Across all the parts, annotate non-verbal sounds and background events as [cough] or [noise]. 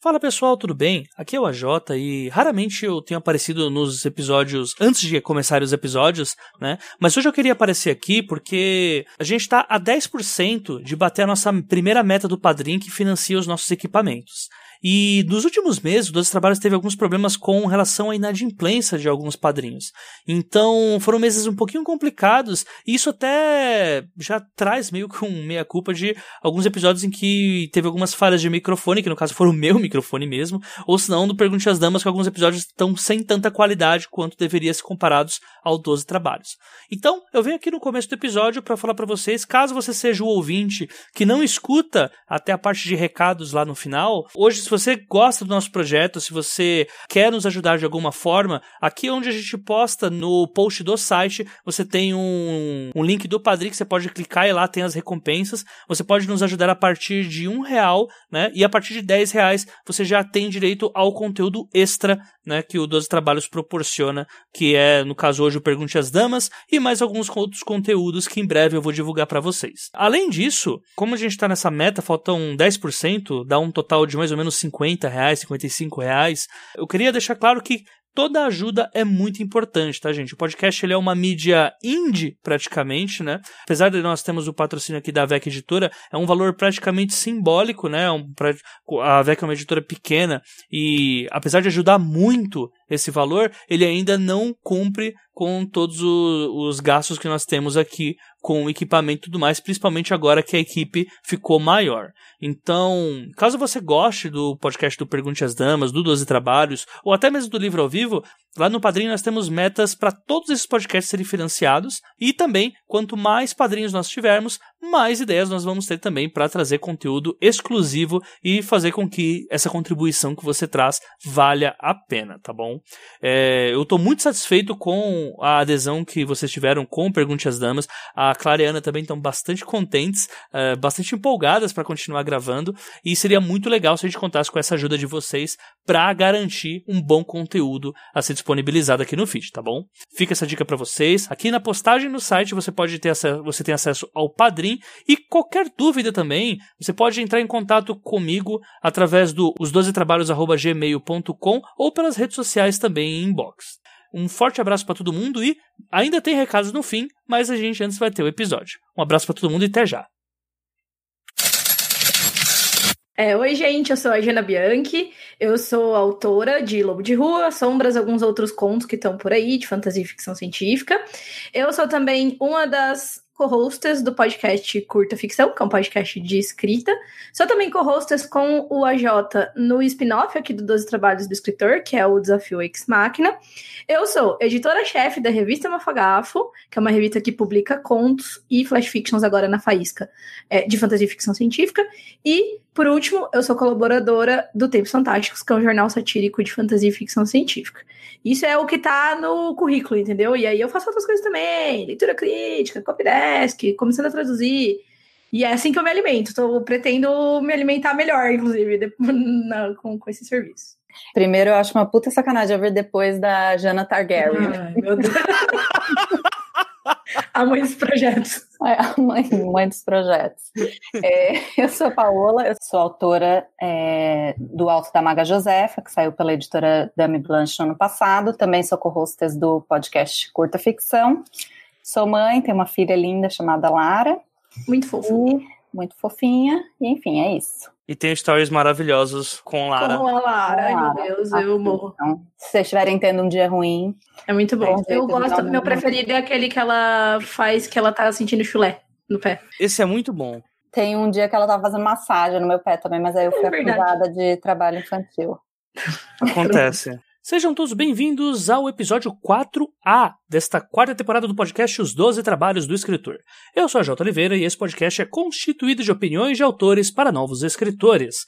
Fala pessoal, tudo bem? Aqui é o AJ e raramente eu tenho aparecido nos episódios antes de começar os episódios, né? Mas hoje eu queria aparecer aqui porque a gente está a 10% de bater a nossa primeira meta do Padrim que financia os nossos equipamentos. E nos últimos meses, o Doze Trabalhos teve alguns problemas com relação à inadimplência de alguns padrinhos. Então, foram meses um pouquinho complicados, e isso até já traz meio que um meia-culpa de alguns episódios em que teve algumas falhas de microfone, que no caso foram o meu microfone mesmo, ou se não, do Pergunte às Damas, que alguns episódios estão sem tanta qualidade quanto deveria ser comparados ao 12 Trabalhos. Então, eu venho aqui no começo do episódio para falar para vocês, caso você seja o ouvinte que não escuta até a parte de recados lá no final, hoje se você gosta do nosso projeto, se você quer nos ajudar de alguma forma, aqui onde a gente posta no post do site, você tem um, um link do Padrim que você pode clicar e lá tem as recompensas. Você pode nos ajudar a partir de um real, né? E a partir de 10 reais você já tem direito ao conteúdo extra, né? Que o 12 Trabalhos proporciona, que é, no caso hoje, o Pergunte às Damas e mais alguns outros conteúdos que em breve eu vou divulgar para vocês. Além disso, como a gente está nessa meta, faltam 10%, dá um total de mais ou menos 50 reais, 55 reais. Eu queria deixar claro que toda ajuda é muito importante, tá, gente? O podcast ele é uma mídia indie, praticamente, né? Apesar de nós termos o patrocínio aqui da VEC Editora, é um valor praticamente simbólico, né? Um, a VEC é uma editora pequena e, apesar de ajudar muito esse valor, ele ainda não cumpre com todos os gastos que nós temos aqui com equipamento e tudo mais, principalmente agora que a equipe ficou maior. Então, caso você goste do podcast do Pergunte às Damas, do 12 Trabalhos, ou até mesmo do livro ao vivo, Lá no Padrinho nós temos metas para todos esses podcasts serem financiados e também, quanto mais padrinhos nós tivermos, mais ideias nós vamos ter também para trazer conteúdo exclusivo e fazer com que essa contribuição que você traz valha a pena, tá bom? É, eu estou muito satisfeito com a adesão que vocês tiveram com Pergunte às Damas. A Clara e a Ana também estão bastante contentes, é, bastante empolgadas para continuar gravando e seria muito legal se a gente contasse com essa ajuda de vocês para garantir um bom conteúdo a ser disponibilizado aqui no feed, tá bom? Fica essa dica para vocês. Aqui na postagem no site você pode ter você tem acesso ao Padrim e qualquer dúvida também, você pode entrar em contato comigo através do os12trabalhos@gmail.com ou pelas redes sociais também em inbox. Um forte abraço para todo mundo e ainda tem recados no fim, mas a gente antes vai ter o episódio. Um abraço para todo mundo e até já. É, oi, gente, eu sou a Jana Bianchi, eu sou autora de Lobo de Rua, Sombras, alguns outros contos que estão por aí, de fantasia e ficção científica. Eu sou também uma das co-hostess do podcast Curta Ficção, que é um podcast de escrita. Sou também co-hostess com o AJ no spin-off aqui do 12 Trabalhos do Escritor, que é o Desafio Ex Máquina. Eu sou editora-chefe da revista Mafagafo, que é uma revista que publica contos e flash fictions agora na faísca é, de fantasia e ficção científica. E, por último, eu sou colaboradora do Tempos Fantásticos, que é um jornal satírico de fantasia e ficção científica. Isso é o que tá no currículo, entendeu? E aí eu faço outras coisas também, leitura crítica, copydesk, começando a traduzir. E é assim que eu me alimento. Tô, pretendo me alimentar melhor, inclusive, [laughs] com, com esse serviço. Primeiro, eu acho uma puta sacanagem ver depois da Jana Targaryen. Ai, meu Deus. a mãe dos projetos. É, a mãe, mãe dos projetos. É, eu sou a Paola, eu sou autora é, do Alto da Maga Josefa, que saiu pela editora Dame Blanche no ano passado. Também sou co-hostess do podcast Curta Ficção. Sou mãe, tenho uma filha linda chamada Lara. Muito fofinha. Muito fofinha. E enfim, é isso. E tem stories maravilhosos com Lara. Com a Lara, ai meu Deus, eu ah, morro. Então, se vocês estiverem tendo um dia ruim. É muito bom. Eu gosto, meu preferido é aquele que ela faz que ela tá sentindo chulé no pé. Esse é muito bom. Tem um dia que ela tava fazendo massagem no meu pé também, mas aí eu fui é acusada de trabalho infantil. Acontece. Sejam todos bem-vindos ao episódio 4A desta quarta temporada do podcast Os Doze Trabalhos do Escritor. Eu sou a Jota Oliveira e esse podcast é constituído de opiniões de autores para novos escritores.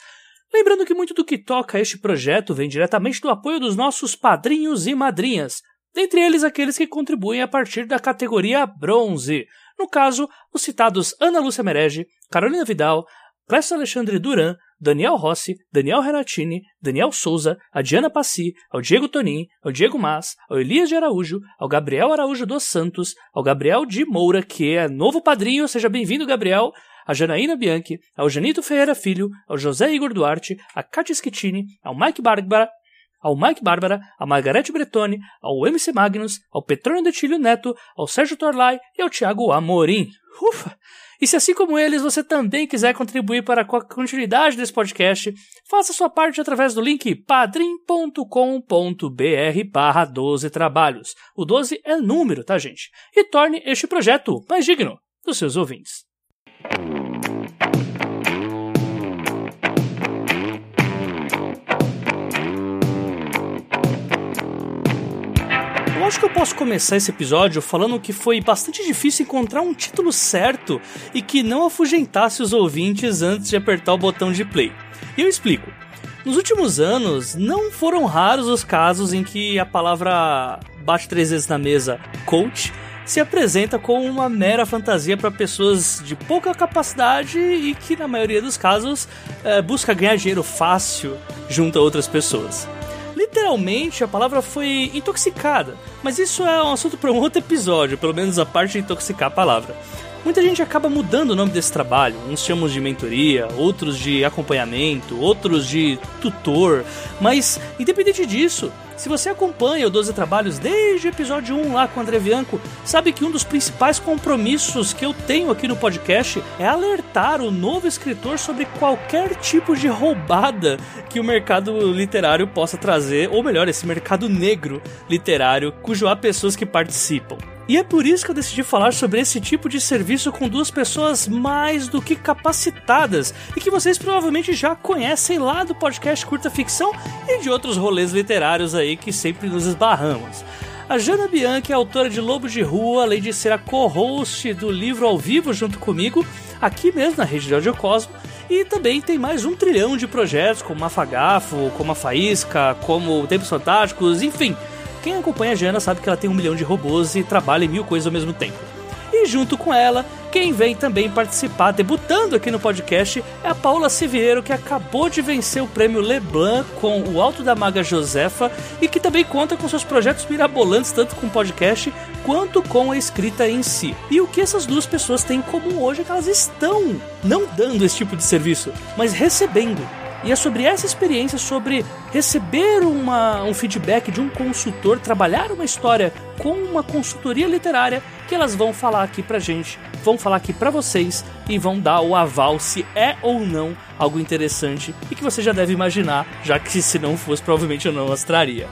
Lembrando que muito do que toca este projeto vem diretamente do apoio dos nossos padrinhos e madrinhas, dentre eles aqueles que contribuem a partir da categoria Bronze. No caso, os citados Ana Lúcia Merege, Carolina Vidal, Clécio Alexandre Duran, Daniel Rossi, Daniel Renatini, Daniel Souza, a Diana Passi, ao Diego Tonin, ao Diego Mas, ao Elias de Araújo, ao Gabriel Araújo dos Santos, ao Gabriel de Moura, que é novo padrinho, seja bem-vindo, Gabriel, a Janaína Bianchi, ao Janito Ferreira Filho, ao José Igor Duarte, a Katia Schettini, ao Mike Bárbara, ao Mike Bárbara, a Margarete Bretoni, ao MC Magnus, ao Petrônio Detilho Neto, ao Sérgio Torlai e ao Thiago Amorim. Ufa! E se assim como eles você também quiser contribuir para a continuidade desse podcast, faça sua parte através do link padrim.com.br barra 12 trabalhos. O 12 é número, tá gente? E torne este projeto mais digno dos seus ouvintes. Acho que eu posso começar esse episódio falando que foi bastante difícil encontrar um título certo e que não afugentasse os ouvintes antes de apertar o botão de play. E eu explico. Nos últimos anos, não foram raros os casos em que a palavra bate três vezes na mesa coach se apresenta como uma mera fantasia para pessoas de pouca capacidade e que, na maioria dos casos, é, busca ganhar dinheiro fácil junto a outras pessoas. Literalmente, a palavra foi intoxicada, mas isso é um assunto para um outro episódio, pelo menos a parte de intoxicar a palavra. Muita gente acaba mudando o nome desse trabalho. Uns chamam de mentoria, outros de acompanhamento, outros de tutor. Mas, independente disso, se você acompanha o 12 Trabalhos desde o episódio 1 lá com o André Bianco, sabe que um dos principais compromissos que eu tenho aqui no podcast é alertar o novo escritor sobre qualquer tipo de roubada que o mercado literário possa trazer, ou melhor, esse mercado negro literário, cujo há pessoas que participam. E é por isso que eu decidi falar sobre esse tipo de serviço com duas pessoas mais do que capacitadas e que vocês provavelmente já conhecem lá do podcast Curta Ficção e de outros rolês literários aí que sempre nos esbarramos. A Jana Bianchi é autora de Lobo de Rua, além de ser a co-host do livro ao vivo junto comigo, aqui mesmo na rede de Audiocosmo, e também tem mais um trilhão de projetos, como Mafagafo, como a Faísca, como Tempos Fantásticos, enfim quem acompanha a Jana sabe que ela tem um milhão de robôs e trabalha em mil coisas ao mesmo tempo. E junto com ela, quem vem também participar, debutando aqui no podcast, é a Paula Siviero, que acabou de vencer o prêmio Leblanc com o Alto da Maga Josefa e que também conta com seus projetos mirabolantes, tanto com o podcast quanto com a escrita em si. E o que essas duas pessoas têm em comum hoje é que elas estão não dando esse tipo de serviço, mas recebendo e é sobre essa experiência, sobre receber uma, um feedback de um consultor, trabalhar uma história com uma consultoria literária, que elas vão falar aqui pra gente, vão falar aqui pra vocês e vão dar o aval se é ou não algo interessante e que você já deve imaginar, já que se não fosse, provavelmente eu não mostraria.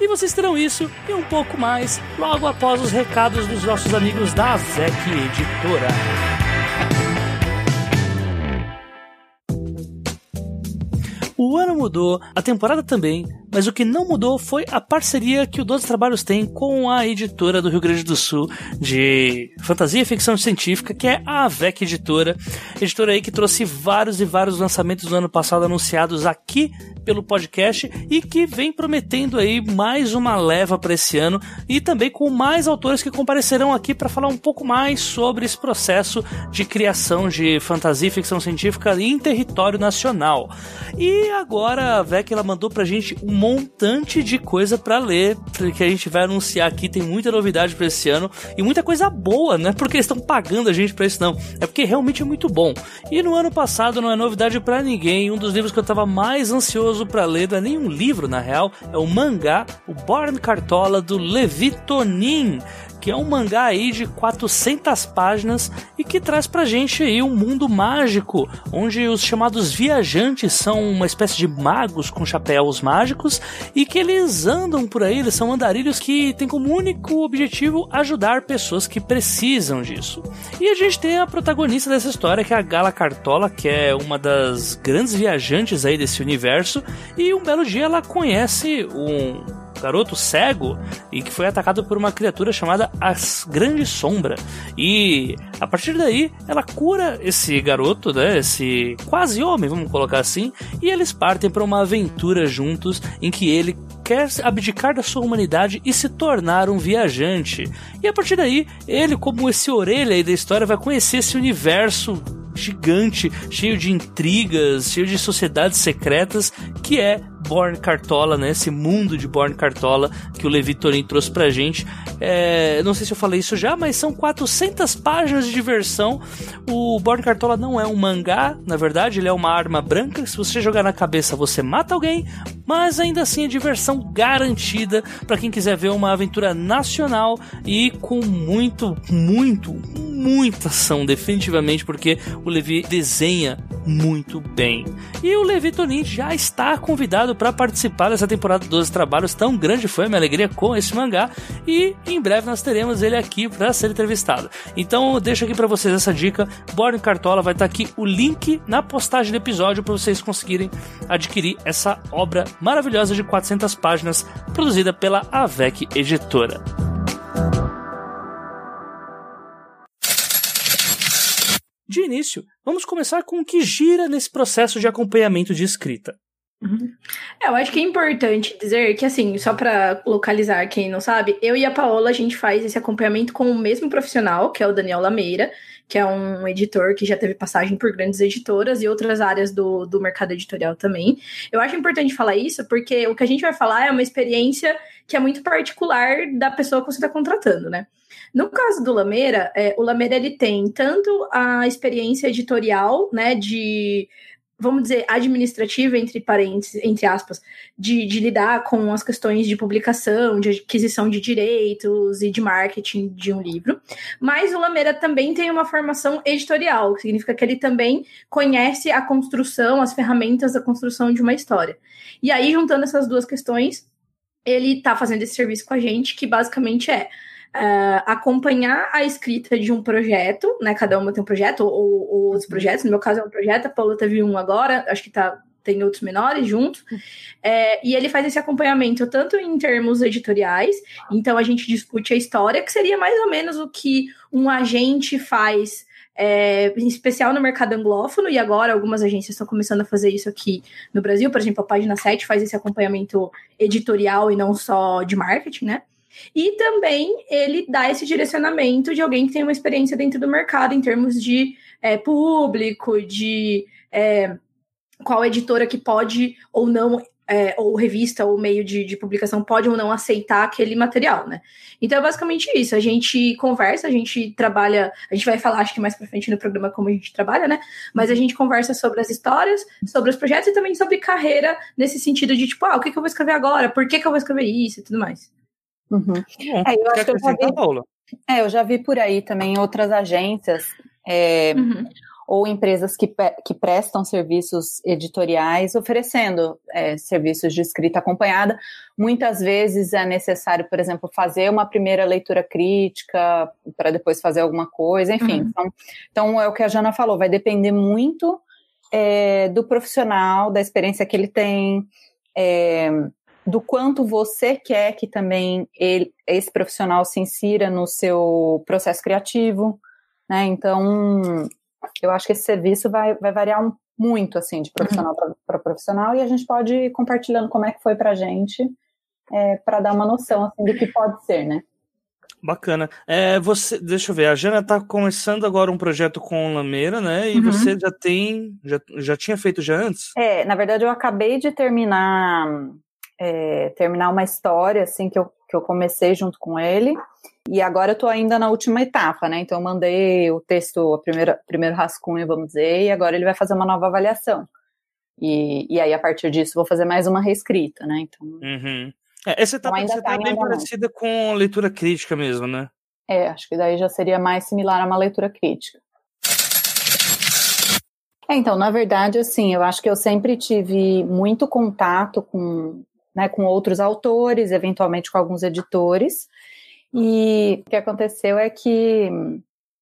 E vocês terão isso e um pouco mais logo após os recados dos nossos amigos da VEC Editora. O ano mudou, a temporada também, mas o que não mudou foi a parceria que o Doze Trabalhos tem com a editora do Rio Grande do Sul de fantasia e ficção científica, que é a AVEC Editora. Editora aí que trouxe vários e vários lançamentos do ano passado anunciados aqui pelo podcast e que vem prometendo aí mais uma leva para esse ano e também com mais autores que comparecerão aqui para falar um pouco mais sobre esse processo de criação de fantasia e ficção científica em território nacional. E agora a VEC ela mandou pra gente um montante de coisa para ler, que a gente vai anunciar aqui, tem muita novidade para esse ano e muita coisa boa, não é porque eles estão pagando a gente para isso não, é porque realmente é muito bom. E no ano passado não é novidade para ninguém, um dos livros que eu tava mais ansioso para ler, não é nem um livro na real, é o mangá, o Born Cartola do Levi Tonin, que é um mangá aí de 400 páginas e que traz pra gente aí um mundo mágico, onde os chamados viajantes são uma espécie de magos com chapéus mágicos e que eles andam por aí, eles são andarilhos que têm como único objetivo ajudar pessoas que precisam disso. E a gente tem a protagonista dessa história, que é a Gala Cartola, que é uma das grandes viajantes aí desse universo, e um belo dia ela conhece um garoto cego e que foi atacado por uma criatura chamada As Grande Sombra. E a partir daí, ela cura esse garoto, né, esse quase homem, vamos colocar assim, e eles partem para uma aventura juntos em que ele quer abdicar da sua humanidade e se tornar um viajante. E a partir daí, ele, como esse orelha aí da história, vai conhecer esse universo gigante, cheio de intrigas, cheio de sociedades secretas, que é Born Cartola, né? Esse mundo de Born Cartola que o Levi Torin trouxe pra gente. É, não sei se eu falei isso já, mas são 400 páginas de diversão. O Born Cartola não é um mangá, na verdade, ele é uma arma branca. Se você jogar na cabeça, você mata alguém, mas ainda assim é diversão garantida para quem quiser ver uma aventura nacional e com muito, muito, muita ação, definitivamente, porque o Levi desenha muito bem. E o Levi Tonin já está convidado para participar dessa temporada 12 trabalhos. Tão grande foi a minha alegria com esse mangá. E em breve nós teremos ele aqui para ser entrevistado. Então eu deixo aqui para vocês essa dica. Born Cartola vai estar tá aqui o link na postagem do episódio para vocês conseguirem adquirir essa obra maravilhosa de 400 páginas produzida pela Avec Editora. De início, vamos começar com o que gira nesse processo de acompanhamento de escrita. Uhum. É, eu acho que é importante dizer que, assim, só para localizar quem não sabe, eu e a Paola, a gente faz esse acompanhamento com o mesmo profissional, que é o Daniel Lameira, que é um editor que já teve passagem por grandes editoras e outras áreas do, do mercado editorial também. Eu acho importante falar isso porque o que a gente vai falar é uma experiência que é muito particular da pessoa que você está contratando, né? No caso do Lameira, é, o Lameira ele tem tanto a experiência editorial, né, de vamos dizer, administrativa, entre parênteses, entre aspas, de, de, lidar com as questões de publicação, de aquisição de direitos e de marketing de um livro. Mas o Lameira também tem uma formação editorial, que significa que ele também conhece a construção, as ferramentas da construção de uma história. E aí, juntando essas duas questões, ele está fazendo esse serviço com a gente, que basicamente é uh, acompanhar a escrita de um projeto, né? Cada uma tem um projeto, ou, ou outros uhum. projetos. No meu caso é um projeto, a Paula teve um agora, acho que tá, tem outros menores junto. Uhum. É, e ele faz esse acompanhamento tanto em termos editoriais, então a gente discute a história, que seria mais ou menos o que um agente faz. É, em especial no mercado anglófono, e agora algumas agências estão começando a fazer isso aqui no Brasil. Por exemplo, a página 7 faz esse acompanhamento editorial e não só de marketing, né? E também ele dá esse direcionamento de alguém que tem uma experiência dentro do mercado em termos de é, público, de é, qual editora que pode ou não, é, ou revista ou meio de, de, publicação pode ou não aceitar aquele material, né? Então é basicamente isso. A gente conversa, a gente trabalha, a gente vai falar, acho que mais pra frente no programa como a gente trabalha, né? Mas a gente conversa sobre as histórias, sobre os projetos e também sobre carreira, nesse sentido de tipo, ah, o que, que eu vou escrever agora? Por que, que eu vou escrever isso e tudo mais. Uhum. É, eu acho que eu já vi, é, eu já vi por aí também outras agências é, uhum. ou empresas que, que prestam serviços editoriais oferecendo é, serviços de escrita acompanhada. Muitas vezes é necessário, por exemplo, fazer uma primeira leitura crítica para depois fazer alguma coisa, enfim. Uhum. Então, então, é o que a Jana falou, vai depender muito é, do profissional, da experiência que ele tem. É, do quanto você quer que também ele, esse profissional se insira no seu processo criativo, né? Então, eu acho que esse serviço vai, vai variar um, muito, assim, de profissional uhum. para profissional, e a gente pode ir compartilhando como é que foi para a gente, é, para dar uma noção, assim, do que pode ser, né? Bacana. É, você, deixa eu ver, a Jana está começando agora um projeto com Lameira, né? E uhum. você já tem, já, já tinha feito já antes? É, na verdade eu acabei de terminar é, terminar uma história assim que eu, que eu comecei junto com ele. E agora eu tô ainda na última etapa, né? Então eu mandei o texto, a primeira, primeiro rascunho, vamos dizer, e agora ele vai fazer uma nova avaliação. E, e aí, a partir disso, vou fazer mais uma reescrita, né? Então. Uhum. É, essa etapa então, tá, tá bem parecida com leitura crítica mesmo, né? É, acho que daí já seria mais similar a uma leitura crítica. É, então, na verdade, assim, eu acho que eu sempre tive muito contato com, né, com outros autores, eventualmente com alguns editores. E o que aconteceu é que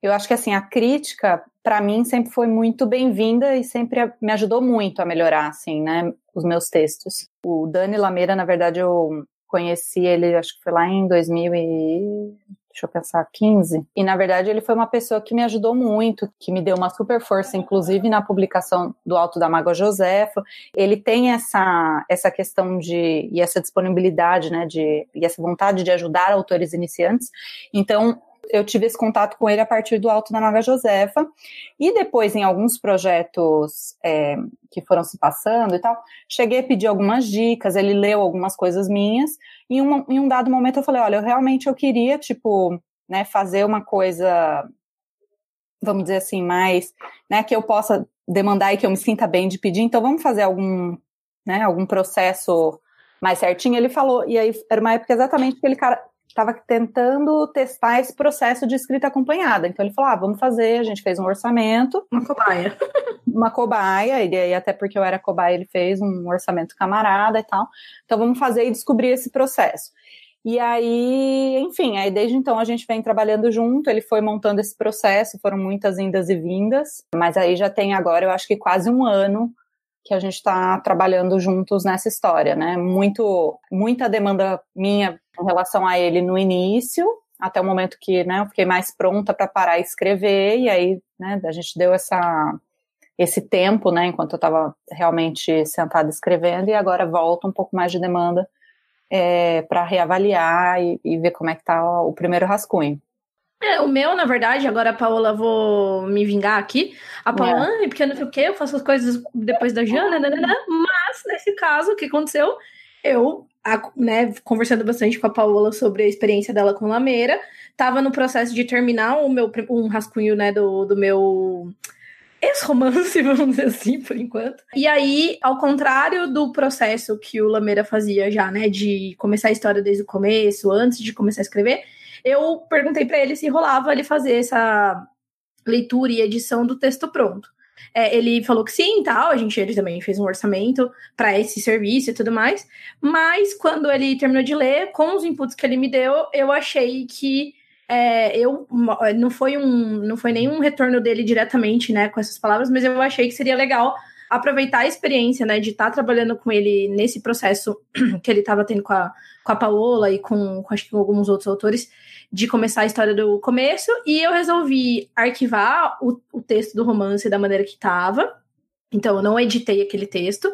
eu acho que assim a crítica para mim sempre foi muito bem-vinda e sempre me ajudou muito a melhorar assim, né, os meus textos. O Dani Lameira, na verdade, eu conheci ele, acho que foi lá em 2000 e deixa eu pensar, 15. E na verdade ele foi uma pessoa que me ajudou muito, que me deu uma super força, inclusive na publicação do Alto da Mágoa Josefa. Ele tem essa, essa questão de, e essa disponibilidade, né, de, e essa vontade de ajudar autores iniciantes. Então, Eu tive esse contato com ele a partir do Alto da Maga Josefa, e depois em alguns projetos é, que foram se passando e tal, cheguei a pedir algumas dicas, ele leu algumas coisas minhas, e em um dado momento eu falei, olha, eu realmente eu queria, tipo, né, fazer uma coisa, vamos dizer assim, mais, né, que eu possa demandar e que eu me sinta bem de pedir, então vamos fazer algum, né, algum processo mais certinho. Ele falou, e aí era uma época exatamente que ele estava tentando testar esse processo de escrita acompanhada. Então ele falou: ah, vamos fazer, a gente fez um orçamento. Uma cobaia. [laughs] uma cobaia, e aí até porque eu era cobaia, ele fez um orçamento camarada e tal. Então vamos fazer e descobrir esse processo. E aí, enfim, aí desde então a gente vem trabalhando junto, ele foi montando esse processo, foram muitas indas e vindas, mas aí já tem agora, eu acho que quase um ano que a gente está trabalhando juntos nessa história, né? Muito, muita demanda minha em relação a ele no início, até o momento que, né, eu fiquei mais pronta para parar e escrever, e aí, né, a gente deu essa esse tempo, né, enquanto eu estava realmente sentada escrevendo, e agora volta um pouco mais de demanda é, para reavaliar e, e, ver como é que tá o primeiro rascunho. É, o meu, na verdade, agora a Paola, vou me vingar aqui. A Paola, é. porque eu não sei o que, eu faço as coisas depois da Jana, né, né, né, mas nesse caso, o que aconteceu? Eu, né, conversando bastante com a Paola sobre a experiência dela com Lameira, tava no processo de terminar o meu um rascunho, né, do, do meu ex-romance, [laughs] vamos dizer assim, por enquanto. E aí, ao contrário do processo que o Lameira fazia já, né, de começar a história desde o começo, antes de começar a escrever, eu perguntei para ele se rolava ele fazer essa leitura e edição do texto pronto. É, ele falou que sim, tal. A gente ele também fez um orçamento para esse serviço e tudo mais. Mas quando ele terminou de ler, com os inputs que ele me deu, eu achei que é, eu não foi um não foi nenhum retorno dele diretamente, né, com essas palavras, mas eu achei que seria legal aproveitar a experiência, né, de estar tá trabalhando com ele nesse processo [clears throat] que ele estava tendo com a, com a Paola e com, com, acho que com alguns outros autores, de começar a história do começo, e eu resolvi arquivar o, o texto do romance da maneira que estava, então eu não editei aquele texto,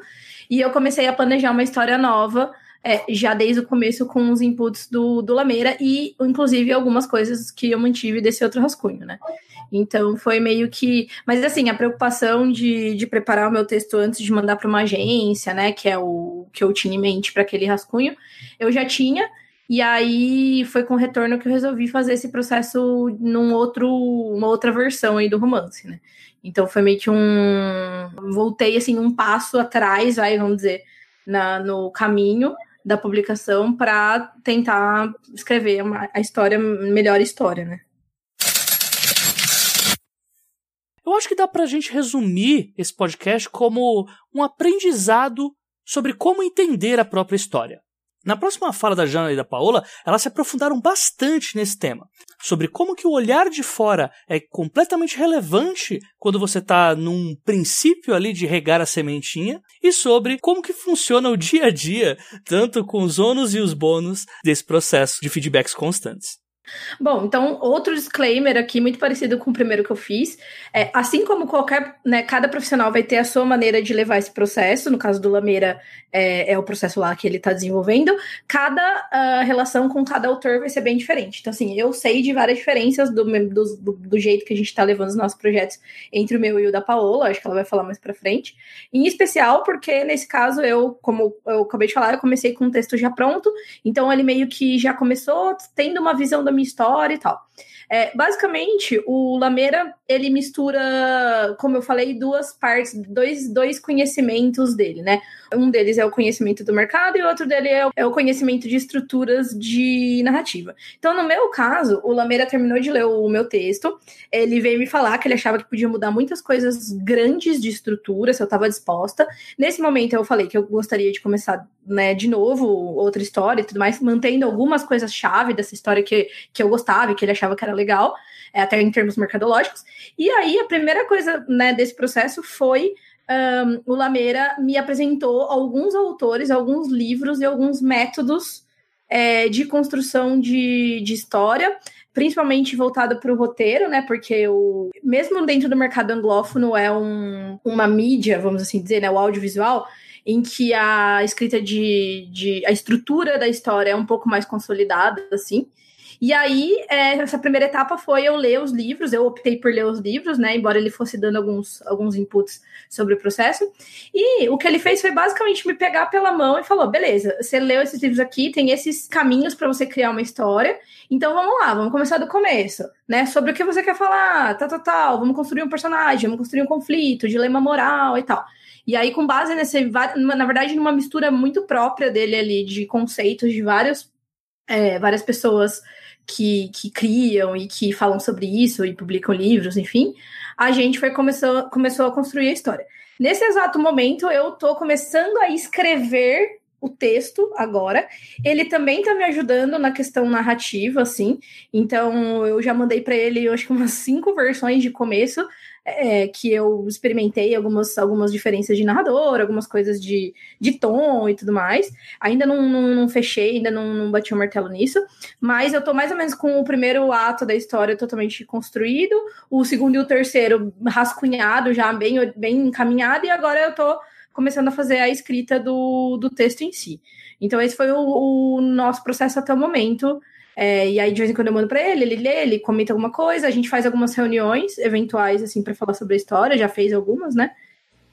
e eu comecei a planejar uma história nova, é, já desde o começo com os inputs do, do Lameira, e inclusive algumas coisas que eu mantive desse outro rascunho, né. Então foi meio que. Mas assim, a preocupação de, de preparar o meu texto antes de mandar para uma agência, né? Que é o que eu tinha em mente para aquele rascunho, eu já tinha. E aí foi com retorno que eu resolvi fazer esse processo num outro, uma outra versão aí do romance, né? Então foi meio que um. Voltei assim um passo atrás, vai, vamos dizer, na, no caminho da publicação para tentar escrever uma, a história, melhor história, né? Eu acho que dá pra gente resumir esse podcast como um aprendizado sobre como entender a própria história. Na próxima fala da Jana e da Paola, elas se aprofundaram bastante nesse tema, sobre como que o olhar de fora é completamente relevante quando você está num princípio ali de regar a sementinha, e sobre como que funciona o dia a dia, tanto com os ônus e os bônus desse processo de feedbacks constantes. Bom, então outro disclaimer aqui, muito parecido com o primeiro que eu fiz. É, assim como qualquer, né, cada profissional vai ter a sua maneira de levar esse processo, no caso do Lameira é, é o processo lá que ele está desenvolvendo, cada uh, relação com cada autor vai ser bem diferente. Então, assim, eu sei de várias diferenças do, do, do jeito que a gente está levando os nossos projetos entre o meu e o da Paola, acho que ela vai falar mais para frente. Em especial porque, nesse caso, eu, como eu acabei de falar, eu comecei com um texto já pronto, então ele meio que já começou tendo uma visão da minha história e tal. É, basicamente, o Lameira, ele mistura, como eu falei, duas partes, dois, dois conhecimentos dele, né? Um deles é o conhecimento do mercado e o outro dele é o, é o conhecimento de estruturas de narrativa. Então, no meu caso, o Lameira terminou de ler o meu texto, ele veio me falar que ele achava que podia mudar muitas coisas grandes de estrutura, se eu estava disposta. Nesse momento, eu falei que eu gostaria de começar, né, de novo, outra história e tudo mais, mantendo algumas coisas-chave dessa história que, que eu gostava e que ele achava que era legal, é, até em termos mercadológicos. E aí, a primeira coisa, né, desse processo foi um, o Lameira me apresentou alguns autores, alguns livros e alguns métodos é, de construção de, de história, principalmente voltado para o roteiro, né? Porque o, mesmo dentro do mercado anglófono é um, uma mídia, vamos assim dizer, né? O audiovisual, em que a escrita de, de. a estrutura da história é um pouco mais consolidada, assim. E aí, é, essa primeira etapa foi eu ler os livros, eu optei por ler os livros, né? Embora ele fosse dando alguns, alguns inputs sobre o processo. E o que ele fez foi basicamente me pegar pela mão e falou: beleza, você leu esses livros aqui, tem esses caminhos para você criar uma história. Então vamos lá, vamos começar do começo, né? Sobre o que você quer falar, tal, tal, tal. Vamos construir um personagem, vamos construir um conflito, dilema moral e tal. E aí, com base nesse, na verdade, numa mistura muito própria dele ali de conceitos de várias, é, várias pessoas que, que criam e que falam sobre isso e publicam livros, enfim, a gente foi começou, começou a construir a história. Nesse exato momento, eu tô começando a escrever o texto agora. Ele também tá me ajudando na questão narrativa, assim. Então, eu já mandei para ele, acho que umas cinco versões de começo é, que eu experimentei algumas, algumas diferenças de narrador, algumas coisas de, de tom e tudo mais. Ainda não, não, não fechei, ainda não, não bati o um martelo nisso, mas eu tô mais ou menos com o primeiro ato da história totalmente construído, o segundo e o terceiro rascunhado, já bem, bem encaminhado, e agora eu tô começando a fazer a escrita do, do texto em si. Então, esse foi o, o nosso processo até o momento. É, e aí, de vez em quando eu mando pra ele, ele lê, ele comenta alguma coisa, a gente faz algumas reuniões eventuais, assim, para falar sobre a história, já fez algumas, né?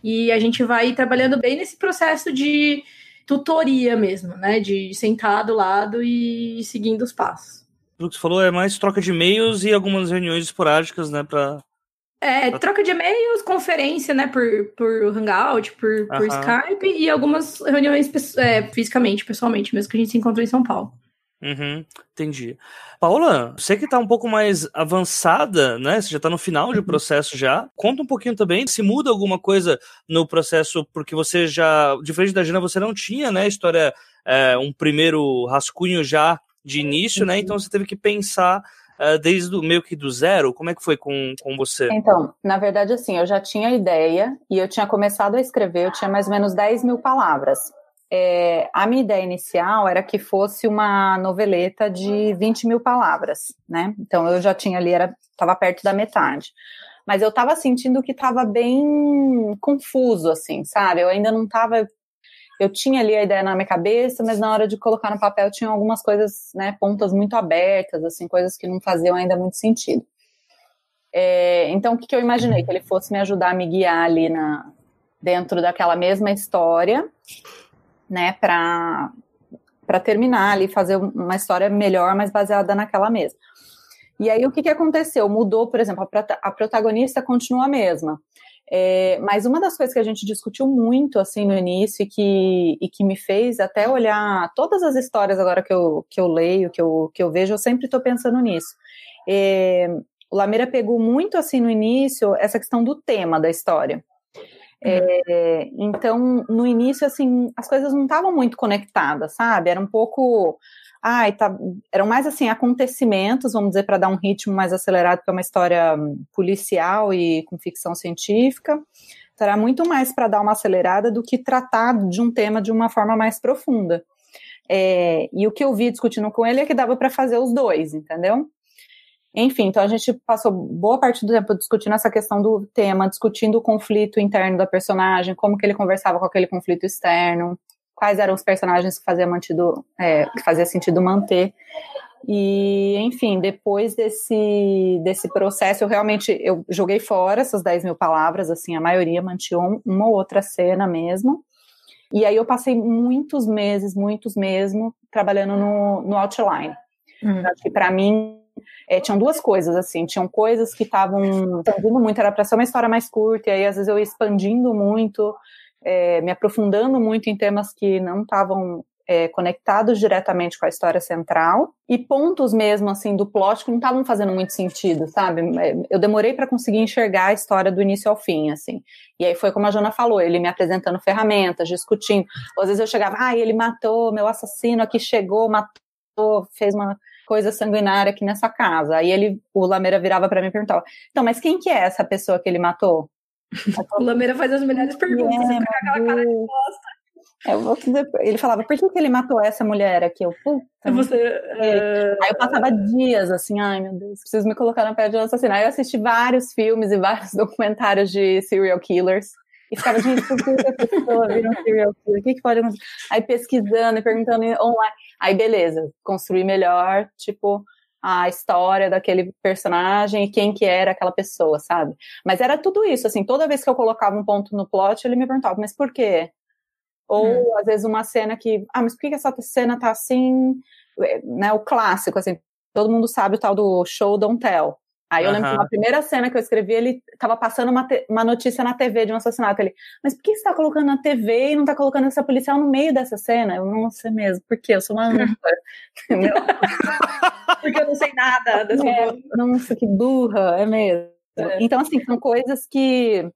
E a gente vai trabalhando bem nesse processo de tutoria mesmo, né? De sentar do lado e seguindo os passos. O que você falou é mais troca de e-mails e algumas reuniões esporádicas, né? É, troca de e-mails, conferência, né, por, por Hangout, por, por Skype e algumas reuniões é, fisicamente, pessoalmente, mesmo que a gente se encontrou em São Paulo. Uhum, entendi. Paula, você que está um pouco mais avançada, né? Você já está no final de uhum. processo já. Conta um pouquinho também se muda alguma coisa no processo, porque você já, diferente da Gina, você não tinha, né? História, é, um primeiro rascunho já de início, né? Então você teve que pensar uh, desde o meio que do zero. Como é que foi com, com você? Então, na verdade, assim, eu já tinha ideia e eu tinha começado a escrever, eu tinha mais ou menos 10 mil palavras é, a minha ideia inicial era que fosse uma noveleta de 20 mil palavras, né? Então eu já tinha ali, estava perto da metade. Mas eu estava sentindo que estava bem confuso, assim, sabe? Eu ainda não estava. Eu tinha ali a ideia na minha cabeça, mas na hora de colocar no papel tinha algumas coisas, né, pontas muito abertas, assim, coisas que não faziam ainda muito sentido. É, então, o que, que eu imaginei? Que ele fosse me ajudar a me guiar ali na, dentro daquela mesma história, né, para para terminar ali, fazer uma história melhor, mas baseada naquela mesma. E aí o que, que aconteceu? Mudou, por exemplo, a, a protagonista continua a mesma. É, mas uma das coisas que a gente discutiu muito assim no início e que, e que me fez até olhar todas as histórias agora que eu, que eu leio, que eu, que eu vejo, eu sempre estou pensando nisso. É, o Lameira pegou muito assim no início essa questão do tema da história. É, então, no início, assim, as coisas não estavam muito conectadas, sabe? Era um pouco. Ai, tá, eram mais assim, acontecimentos, vamos dizer, para dar um ritmo mais acelerado, porque é uma história policial e com ficção científica. Então, era muito mais para dar uma acelerada do que tratar de um tema de uma forma mais profunda. É, e o que eu vi discutindo com ele é que dava para fazer os dois, entendeu? Enfim, então a gente passou boa parte do tempo discutindo essa questão do tema, discutindo o conflito interno da personagem, como que ele conversava com aquele conflito externo, quais eram os personagens que fazia, mantido, é, que fazia sentido manter. E, enfim, depois desse, desse processo, eu realmente eu joguei fora essas 10 mil palavras, assim, a maioria mantinha uma ou outra cena mesmo. E aí eu passei muitos meses, muitos mesmo, trabalhando no, no outline. Hum. Acho que para mim é, tinham duas coisas, assim, tinham coisas que estavam expandindo muito, era para ser uma história mais curta, e aí às vezes eu ia expandindo muito, é, me aprofundando muito em temas que não estavam é, conectados diretamente com a história central, e pontos mesmo, assim, do plot que não estavam fazendo muito sentido, sabe? É, eu demorei para conseguir enxergar a história do início ao fim, assim. E aí foi como a Jana falou, ele me apresentando ferramentas, discutindo. Às vezes eu chegava, ah, ele matou, meu assassino aqui chegou, matou, fez uma coisa sanguinária aqui nessa casa. Aí ele, o Lameira virava para mim e perguntava: então, mas quem que é essa pessoa que ele matou? O Lameira faz as melhores perguntas, é, com aquela cara de bosta. Ele falava, por que, que ele matou essa mulher aqui? Eu, puta. Você, uh... Aí eu passava dias assim, ai meu Deus, preciso me colocar na pele de um assassino. Aí eu assisti vários filmes e vários [laughs] documentários de serial killers. E ficava, gente, por que a pessoa vira um serial killer? O que, que pode acontecer? Aí pesquisando e perguntando online. Aí, beleza, construir melhor, tipo, a história daquele personagem e quem que era aquela pessoa, sabe? Mas era tudo isso, assim, toda vez que eu colocava um ponto no plot, ele me perguntava, mas por quê? Ou, hum. às vezes, uma cena que, ah, mas por que essa cena tá assim, é, né, o clássico, assim, todo mundo sabe o tal do show don't tell. Aí eu lembro que na primeira cena que eu escrevi, ele tava passando uma, uma notícia na TV de um assassinato. Ele, mas por que você tá colocando na TV e não tá colocando essa policial no meio dessa cena? Eu não sei mesmo, por quê? Eu sou uma? [laughs] Porque eu não sei nada dessa é, Nossa, que burra, é mesmo. É. Então, assim, são coisas que,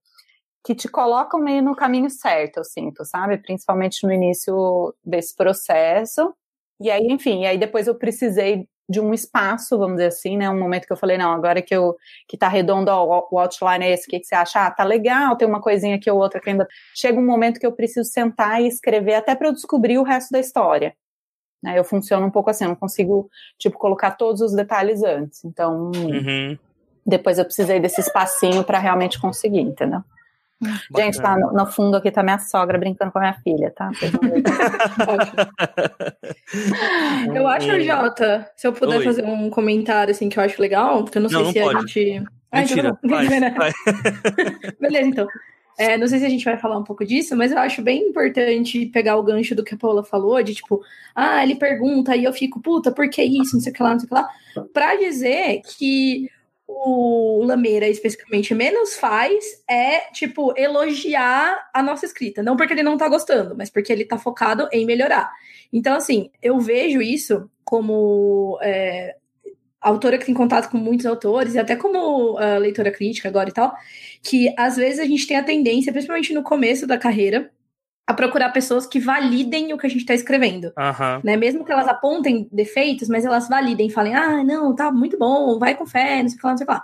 que te colocam meio no caminho certo, eu sinto, sabe? Principalmente no início desse processo. E aí, enfim, e aí depois eu precisei de um espaço, vamos dizer assim, né? Um momento que eu falei, não, agora que eu que tá redondo, ó, o outline é esse, o que, que você acha? Ah, tá legal, tem uma coisinha aqui ou outra que ainda. Chega um momento que eu preciso sentar e escrever até para eu descobrir o resto da história. Né? Eu funciono um pouco assim, eu não consigo, tipo, colocar todos os detalhes antes. Então, uhum. depois eu precisei desse espacinho para realmente conseguir, entendeu? Bacana. Gente, tá no, no, fundo aqui tá minha sogra brincando com a minha filha, tá? eu [laughs] acho, Jota, se eu puder Oi. fazer um comentário assim que eu acho legal, porque eu não, não sei não se pode. a gente. Ah, então Mentira. Vai, vai. [laughs] Beleza, então. É, não sei se a gente vai falar um pouco disso, mas eu acho bem importante pegar o gancho do que a Paula falou, de tipo, ah, ele pergunta e eu fico, puta, por que isso? Não sei o que lá, não sei o que lá. Pra dizer que o Lameira especificamente menos faz é, tipo, elogiar a nossa escrita. Não porque ele não tá gostando, mas porque ele tá focado em melhorar. Então, assim, eu vejo isso como é, autora que tem contato com muitos autores, e até como uh, leitora crítica agora e tal, que às vezes a gente tem a tendência, principalmente no começo da carreira, a procurar pessoas que validem o que a gente está escrevendo. Uhum. Né? Mesmo que elas apontem defeitos, mas elas validem, falem, ah, não, tá muito bom, vai com fé, não sei o que lá, não sei o que lá.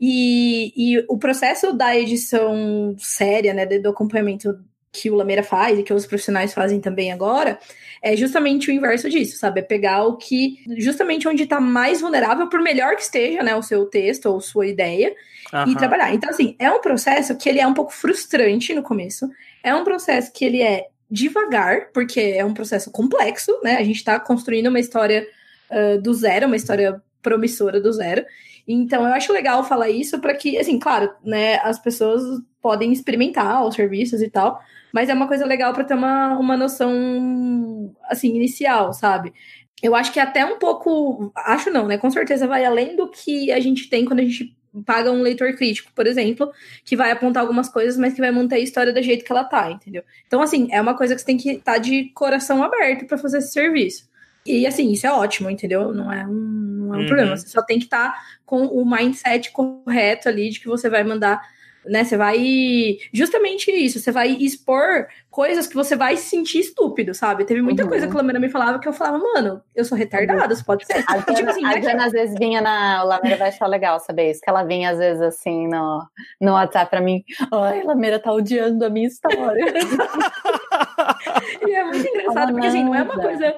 E, e o processo da edição séria, né, do acompanhamento que o Lameira faz e que os profissionais fazem também agora, é justamente o inverso disso, sabe? É pegar o que, justamente onde está mais vulnerável, por melhor que esteja, né, o seu texto ou sua ideia, uhum. e trabalhar. Então, assim, é um processo que ele é um pouco frustrante no começo, é um processo que ele é devagar, porque é um processo complexo, né? A gente está construindo uma história uh, do zero, uma história promissora do zero. Então, eu acho legal falar isso para que, assim, claro, né, as pessoas podem experimentar os serviços e tal, mas é uma coisa legal para ter uma, uma noção, assim, inicial, sabe? Eu acho que até um pouco, acho não, né? Com certeza vai além do que a gente tem quando a gente paga um leitor crítico, por exemplo, que vai apontar algumas coisas, mas que vai manter a história do jeito que ela tá, entendeu? Então, assim, é uma coisa que você tem que estar tá de coração aberto para fazer esse serviço. E, assim, isso é ótimo, entendeu? Não é um, não é um uhum. problema. Você só tem que estar tá com o mindset correto ali de que você vai mandar né? Você vai. Justamente isso, você vai expor coisas que você vai se sentir estúpido, sabe? Teve muita uhum. coisa que a Lamena me falava que eu falava, mano, eu sou retardada, isso pode ser. A Jana, tipo assim, a né, Jana às vezes vinha na. O Lameira vai achar legal saber isso, que ela vinha às vezes assim no, no WhatsApp pra mim, ai, Lameira tá odiando a minha história. [laughs] e é muito engraçado, porque assim, não é uma coisa.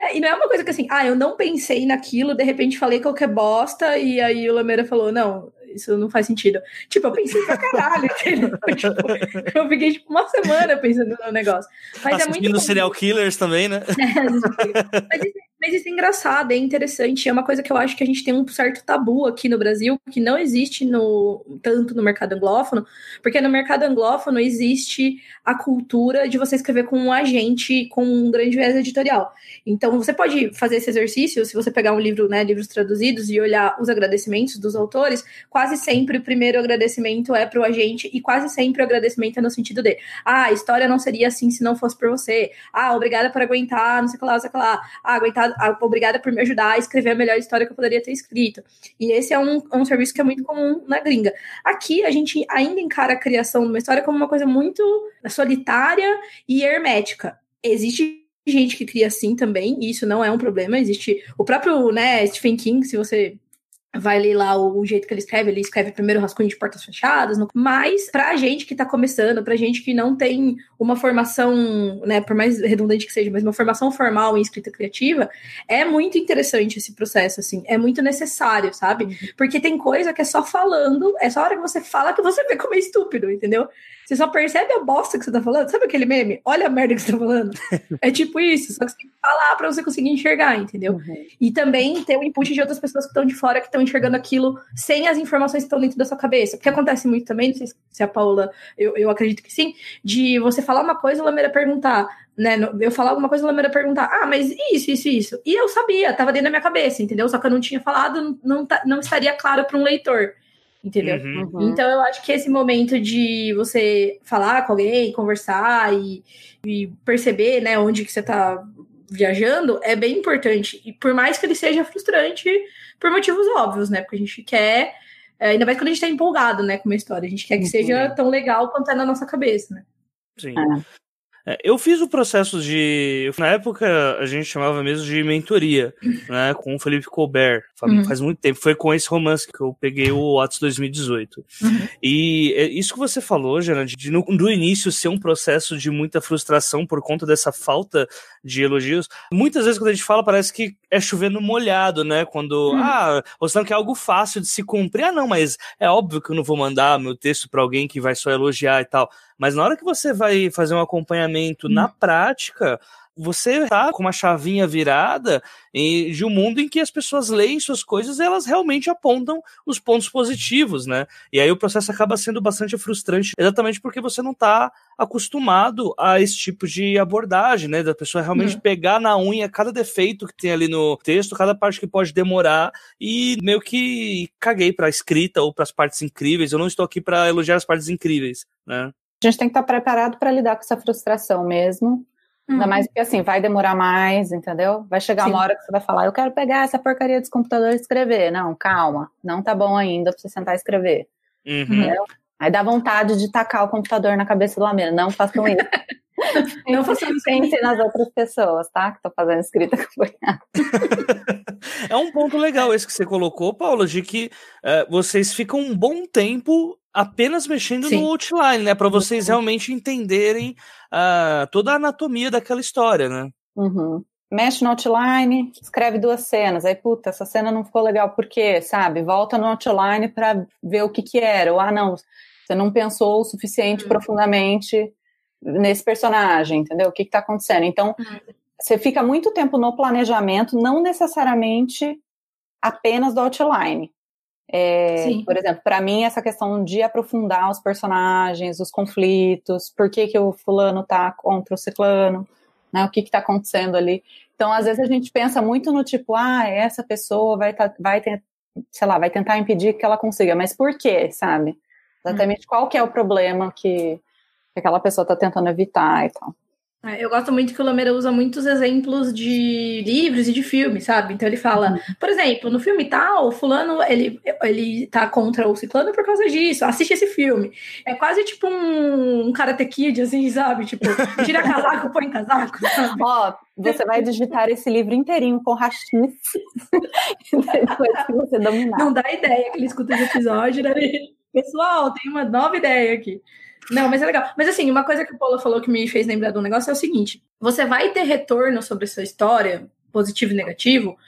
É, e não é uma coisa que assim, ah, eu não pensei naquilo, de repente falei qualquer bosta, e aí o Lameira falou, não, isso não faz sentido. Tipo, eu pensei pra caralho, [laughs] entendeu? tipo, eu fiquei tipo uma semana pensando no negócio. Mas é muito. serial killers também, né? [laughs] mas, isso, mas isso é engraçado, é interessante. É uma coisa que eu acho que a gente tem um certo tabu aqui no Brasil, que não existe no tanto no mercado anglófono, porque no mercado anglófono existe a cultura de você escrever com um agente com um grande viés editorial. Então, você pode fazer esse exercício, se você pegar um livro, né, livros traduzidos e olhar os agradecimentos dos autores, quase sempre o primeiro agradecimento é para o agente e quase sempre o agradecimento é no sentido de, ah, a história não seria assim se não fosse por você. Ah, obrigada por aguentar, não sei o que lá, não sei o que lá. Ah, aguentar, obrigada por me ajudar a escrever a melhor história que eu poderia ter escrito. E esse é um, um serviço que é muito comum na gringa. Aqui, a gente ainda encara a criação de uma história como uma coisa muito solitária e hermética. Existe gente que cria assim também, e isso não é um problema. Existe o próprio né, Stephen King, se você vai ler lá o, jeito que ele escreve, ele escreve primeiro rascunho de portas fechadas, no... mas pra gente que tá começando, pra gente que não tem uma formação, né, por mais redundante que seja, mas uma formação formal em escrita criativa, é muito interessante esse processo, assim, é muito necessário, sabe? Uhum. Porque tem coisa que é só falando, é só a hora que você fala que você vê como é estúpido, entendeu? Você só percebe a bosta que você tá falando. Sabe aquele meme? Olha a merda que você tá falando. [laughs] é tipo isso, só que você tem que falar pra você conseguir enxergar, entendeu? Uhum. E também ter o input de outras pessoas que estão de fora, que estão enxergando aquilo sem as informações que estão dentro da sua cabeça. Porque acontece muito também, não sei se a Paula, eu, eu acredito que sim, de você falar uma coisa e a Lameira perguntar, né? Eu falar alguma coisa e a Lameira perguntar, ah, mas isso, isso, isso. E eu sabia, tava dentro da minha cabeça, entendeu? Só que eu não tinha falado, não, não, não estaria claro para um leitor entendeu? Uhum. uhum. Então eu acho que esse momento de você falar com alguém, conversar e, e, perceber, né, onde que você tá viajando é bem importante. E por mais que ele seja frustrante por motivos óbvios, né? Porque a gente quer, é, ainda mais quando a gente tá empolgado, né, com uma história, a gente quer que uhum. seja tão legal quanto é na nossa cabeça, né? Sim. É. É, eu fiz o processo de. Na época a gente chamava mesmo de mentoria, né? Com o Felipe Colbert. Uhum. Faz muito tempo. Foi com esse romance que eu peguei o Atos 2018. Uhum. E é isso que você falou, Jana, de no, do início ser um processo de muita frustração por conta dessa falta de elogios. Muitas vezes quando a gente fala, parece que é chovendo molhado, né? Quando, uhum. ah, mostrando que é algo fácil de se cumprir. Ah, não, mas é óbvio que eu não vou mandar meu texto para alguém que vai só elogiar e tal. Mas na hora que você vai fazer um acompanhamento na hum. prática, você tá com uma chavinha virada de um mundo em que as pessoas leem suas coisas e elas realmente apontam os pontos positivos, né? E aí o processo acaba sendo bastante frustrante, exatamente porque você não tá acostumado a esse tipo de abordagem, né? Da pessoa realmente uhum. pegar na unha cada defeito que tem ali no texto, cada parte que pode demorar e meio que caguei para a escrita ou para as partes incríveis. Eu não estou aqui para elogiar as partes incríveis, né? A gente tem que estar preparado para lidar com essa frustração mesmo. Uhum. Ainda mais porque assim, vai demorar mais, entendeu? Vai chegar Sim. uma hora que você vai falar, eu quero pegar essa porcaria desse computador e escrever. Não, calma, não tá bom ainda pra você sentar e escrever. Uhum. Entendeu? Aí dá vontade de tacar o computador na cabeça do Lameira. Não façam isso. [laughs] [laughs] não façam isso. Pense nas outras pessoas, tá? Que estão fazendo escrita acompanhada. [laughs] é um ponto legal esse que você colocou, Paula, de que uh, vocês ficam um bom tempo apenas mexendo Sim. no outline, né? Para vocês uhum. realmente entenderem uh, toda a anatomia daquela história, né? Uhum. Mexe no outline, escreve duas cenas. Aí, puta, essa cena não ficou legal, por quê? Sabe? Volta no outline para ver o que que era. Ou, ah, não, você não pensou o suficiente uhum. profundamente nesse personagem, entendeu? O que que tá acontecendo? Então, uhum. você fica muito tempo no planejamento, não necessariamente apenas do outline. É, por exemplo, para mim, essa questão de aprofundar os personagens, os conflitos, por que, que o fulano tá contra o ciclano, né, o que está acontecendo ali. Então, às vezes a gente pensa muito no tipo, ah, essa pessoa vai, tá, vai ter, sei lá, vai tentar impedir que ela consiga, mas por quê, sabe? Exatamente hum. qual que é o problema que, que aquela pessoa está tentando evitar e tal. É, eu gosto muito que o Lameira usa muitos exemplos de livros e de filmes, sabe? Então ele fala, uhum. por exemplo, no filme tal, fulano, ele, ele tá contra o ciclano por causa disso, assiste esse filme. É quase tipo um, um Karate Kid, assim, sabe? Tipo, [laughs] tira casaco, põe casaco, Ó, você vai digitar esse livro inteirinho com rachixe [laughs] depois que você dominar. Não dá ideia que ele escuta esse episódio, né? Pessoal, tem uma nova ideia aqui. Não, mas é legal. Mas assim, uma coisa que o Paulo falou que me fez lembrar de um negócio é o seguinte: você vai ter retorno sobre sua história, positivo e negativo,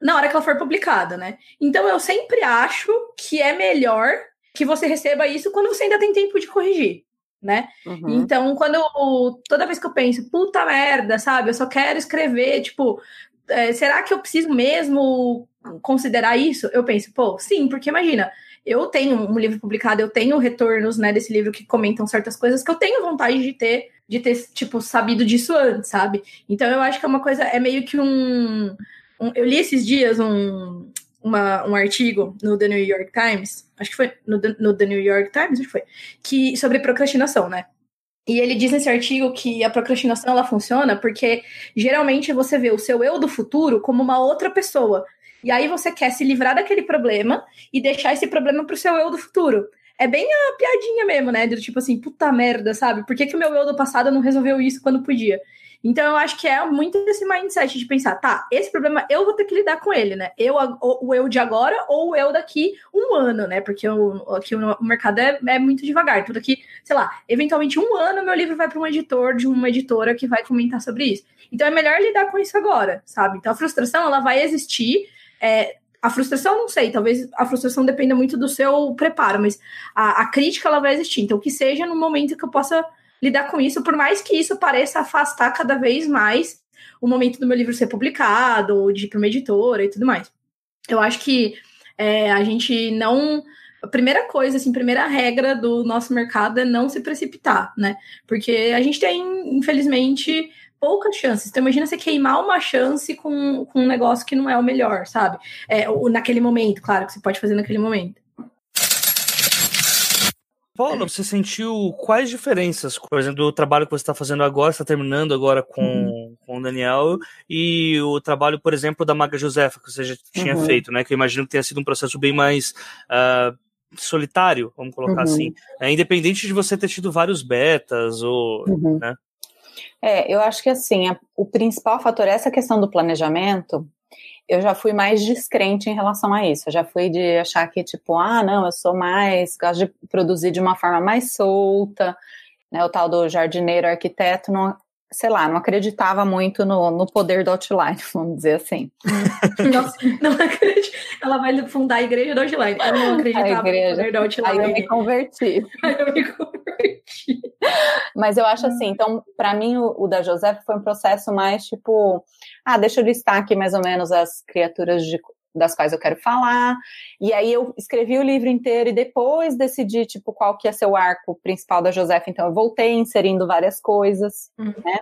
na hora que ela for publicada, né? Então eu sempre acho que é melhor que você receba isso quando você ainda tem tempo de corrigir, né? Uhum. Então, quando eu, toda vez que eu penso, puta merda, sabe? Eu só quero escrever, tipo, é, será que eu preciso mesmo considerar isso? Eu penso, pô, sim, porque imagina, eu tenho um livro publicado, eu tenho retornos, né, desse livro que comentam certas coisas que eu tenho vontade de ter, de ter, tipo, sabido disso antes, sabe? Então eu acho que é uma coisa, é meio que um. um eu li esses dias um, uma, um artigo no The New York Times, acho que foi no, no The New York Times, acho que foi, que, sobre procrastinação, né? E ele diz nesse artigo que a procrastinação ela funciona porque geralmente você vê o seu eu do futuro como uma outra pessoa. E aí você quer se livrar daquele problema e deixar esse problema pro seu eu do futuro. É bem a piadinha mesmo, né? Do tipo assim, puta merda, sabe? Por que, que o meu eu do passado não resolveu isso quando podia? Então eu acho que é muito esse mindset de pensar, tá, esse problema eu vou ter que lidar com ele, né? Eu, o, eu de agora ou o eu daqui um ano, né? Porque o, aqui o mercado é, é muito devagar. Tudo aqui, sei lá, eventualmente um ano meu livro vai para um editor de uma editora que vai comentar sobre isso. Então é melhor lidar com isso agora, sabe? Então a frustração ela vai existir, é, a frustração, não sei, talvez a frustração dependa muito do seu preparo, mas a, a crítica ela vai existir. Então, que seja no momento que eu possa lidar com isso, por mais que isso pareça afastar cada vez mais o momento do meu livro ser publicado, ou de ir para uma editora e tudo mais. Eu acho que é, a gente não. A primeira coisa, assim, primeira regra do nosso mercado é não se precipitar, né? Porque a gente tem, infelizmente, poucas chances. Então, imagina você queimar uma chance com, com um negócio que não é o melhor, sabe? É, naquele momento, claro, que você pode fazer naquele momento. Paula, você sentiu quais diferenças, por exemplo, do trabalho que você está fazendo agora, está terminando agora com, uhum. com o Daniel, e o trabalho, por exemplo, da Maga Josefa, que você já tinha uhum. feito, né? Que eu imagino que tenha sido um processo bem mais uh, solitário, vamos colocar uhum. assim. É, independente de você ter tido vários betas, ou. Uhum. Né? É, eu acho que assim, a, o principal fator é essa questão do planejamento eu já fui mais descrente em relação a isso. Eu já fui de achar que, tipo, ah, não, eu sou mais, gosto de produzir de uma forma mais solta, né? O tal do jardineiro arquiteto não, sei lá, não acreditava muito no, no poder do outline, [laughs] vamos dizer assim. [laughs] Nossa, não acredito. Ela vai fundar a igreja do outline. Eu não acreditava igreja, no poder do outline. Aí eu me converti. [laughs] Aí eu me converti. Mas eu acho assim, então, para mim, o, o, da José foi um processo mais tipo, ah, deixa eu listar aqui mais ou menos as criaturas de, das quais eu quero falar. E aí eu escrevi o livro inteiro e depois decidi, tipo, qual que ia ser o arco principal da Josefa. Então eu voltei inserindo várias coisas, uhum. né?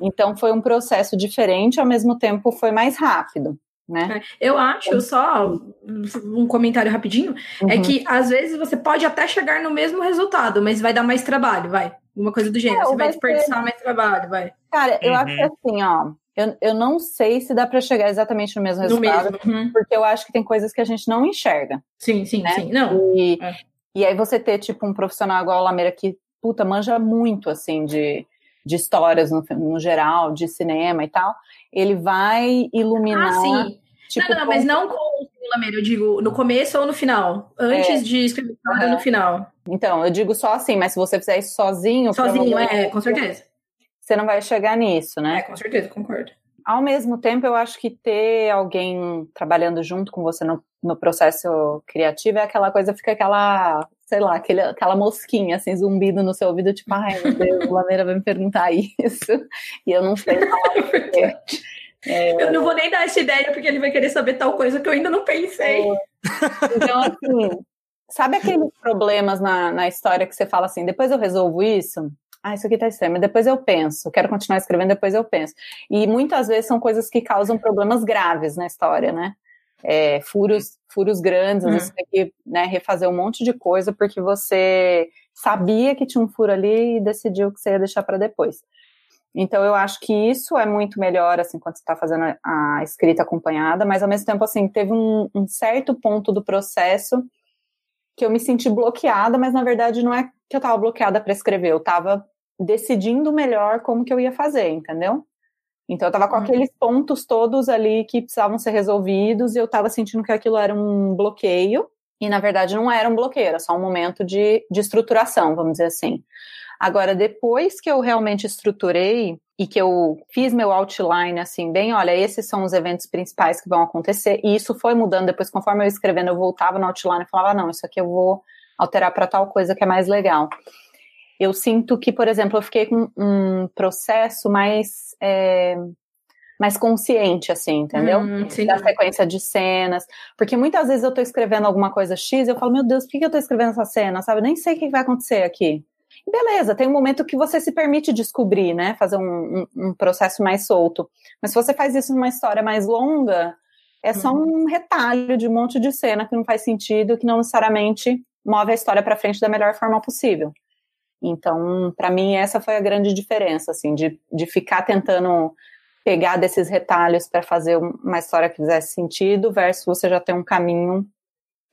Então foi um processo diferente, ao mesmo tempo foi mais rápido. Né? É, eu acho, só um comentário rapidinho, é uhum. é que às vezes você pode até chegar no mesmo resultado, mas vai dar mais trabalho, vai. Uma coisa do gênero, é, você vai desperdiçar ser... mais trabalho, vai. Cara, eu uhum. acho que assim, ó, eu, eu não sei se dá para chegar exatamente no mesmo resultado, no mesmo. Uhum. porque eu acho que tem coisas que a gente não enxerga. Sim, sim, né? sim. Não. E, é. e aí você ter, tipo, um profissional igual a Lameira que, puta, manja muito, assim, de, de histórias no, no geral, de cinema e tal, ele vai iluminar. Ah, sim. Tipo, não, não, mas não com eu digo no começo ou no final. Antes é. de escrever uhum. no final. Então, eu digo só assim, mas se você fizer isso sozinho. Sozinho, é, com certeza você não vai chegar nisso, né? É, com certeza, concordo. Ao mesmo tempo, eu acho que ter alguém trabalhando junto com você no, no processo criativo é aquela coisa, fica aquela, sei lá, aquele, aquela mosquinha, assim, zumbido no seu ouvido, tipo, ai meu Deus, o Lameira vai me perguntar [laughs] isso, e eu não sei [laughs] falar É... Eu não vou nem dar essa ideia, porque ele vai querer saber tal coisa que eu ainda não pensei. É. Então, assim, sabe aqueles problemas na, na história que você fala assim, depois eu resolvo isso? ah, isso aqui tá estranho, mas depois eu penso, quero continuar escrevendo, depois eu penso. E muitas vezes são coisas que causam problemas graves na história, né? É, furos, furos grandes, uhum. você tem que né, refazer um monte de coisa porque você sabia que tinha um furo ali e decidiu que você ia deixar para depois. Então eu acho que isso é muito melhor assim quando você está fazendo a escrita acompanhada, mas ao mesmo tempo assim teve um, um certo ponto do processo que eu me senti bloqueada, mas na verdade não é que eu estava bloqueada para escrever, eu estava decidindo melhor como que eu ia fazer, entendeu? Então eu tava com uhum. aqueles pontos todos ali que precisavam ser resolvidos e eu tava sentindo que aquilo era um bloqueio. E na verdade não era um bloqueio, era só um momento de, de estruturação, vamos dizer assim. Agora, depois que eu realmente estruturei e que eu fiz meu outline assim, bem, olha, esses são os eventos principais que vão acontecer, e isso foi mudando depois, conforme eu escrevendo, eu voltava no outline e falava, não, isso aqui eu vou alterar para tal coisa que é mais legal eu sinto que, por exemplo, eu fiquei com um processo mais é, mais consciente, assim, entendeu? Hum, da sequência de cenas. Porque muitas vezes eu tô escrevendo alguma coisa X e eu falo, meu Deus, por que eu tô escrevendo essa cena? Sabe? Eu nem sei o que vai acontecer aqui. Beleza, tem um momento que você se permite descobrir, né? Fazer um, um, um processo mais solto. Mas se você faz isso numa história mais longa, é só uhum. um retalho de um monte de cena que não faz sentido, que não necessariamente move a história para frente da melhor forma possível. Então, para mim, essa foi a grande diferença, assim, de, de ficar tentando pegar desses retalhos para fazer uma história que fizesse sentido, versus você já ter um caminho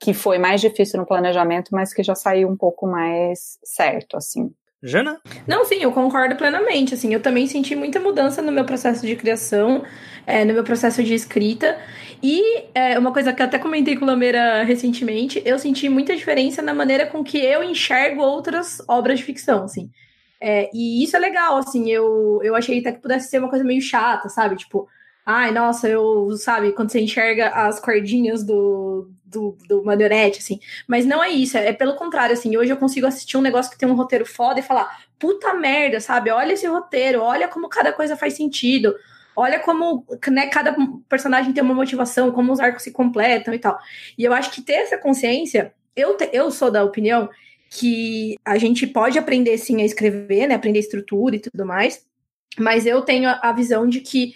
que foi mais difícil no planejamento, mas que já saiu um pouco mais certo, assim. Jana? Não, sim, eu concordo plenamente. Assim, eu também senti muita mudança no meu processo de criação, é, no meu processo de escrita. E é, uma coisa que eu até comentei com o Lameira recentemente, eu senti muita diferença na maneira com que eu enxergo outras obras de ficção, assim. É, e isso é legal, assim, eu, eu achei até que pudesse ser uma coisa meio chata, sabe? Tipo, ai, nossa, eu, sabe, quando você enxerga as cordinhas do, do, do marionete, assim. Mas não é isso, é, é pelo contrário, assim. Hoje eu consigo assistir um negócio que tem um roteiro foda e falar, puta merda, sabe? Olha esse roteiro, olha como cada coisa faz sentido. Olha como né, cada personagem tem uma motivação, como os arcos se completam e tal. E eu acho que ter essa consciência, eu, te, eu sou da opinião que a gente pode aprender sim a escrever, né? Aprender estrutura e tudo mais. Mas eu tenho a visão de que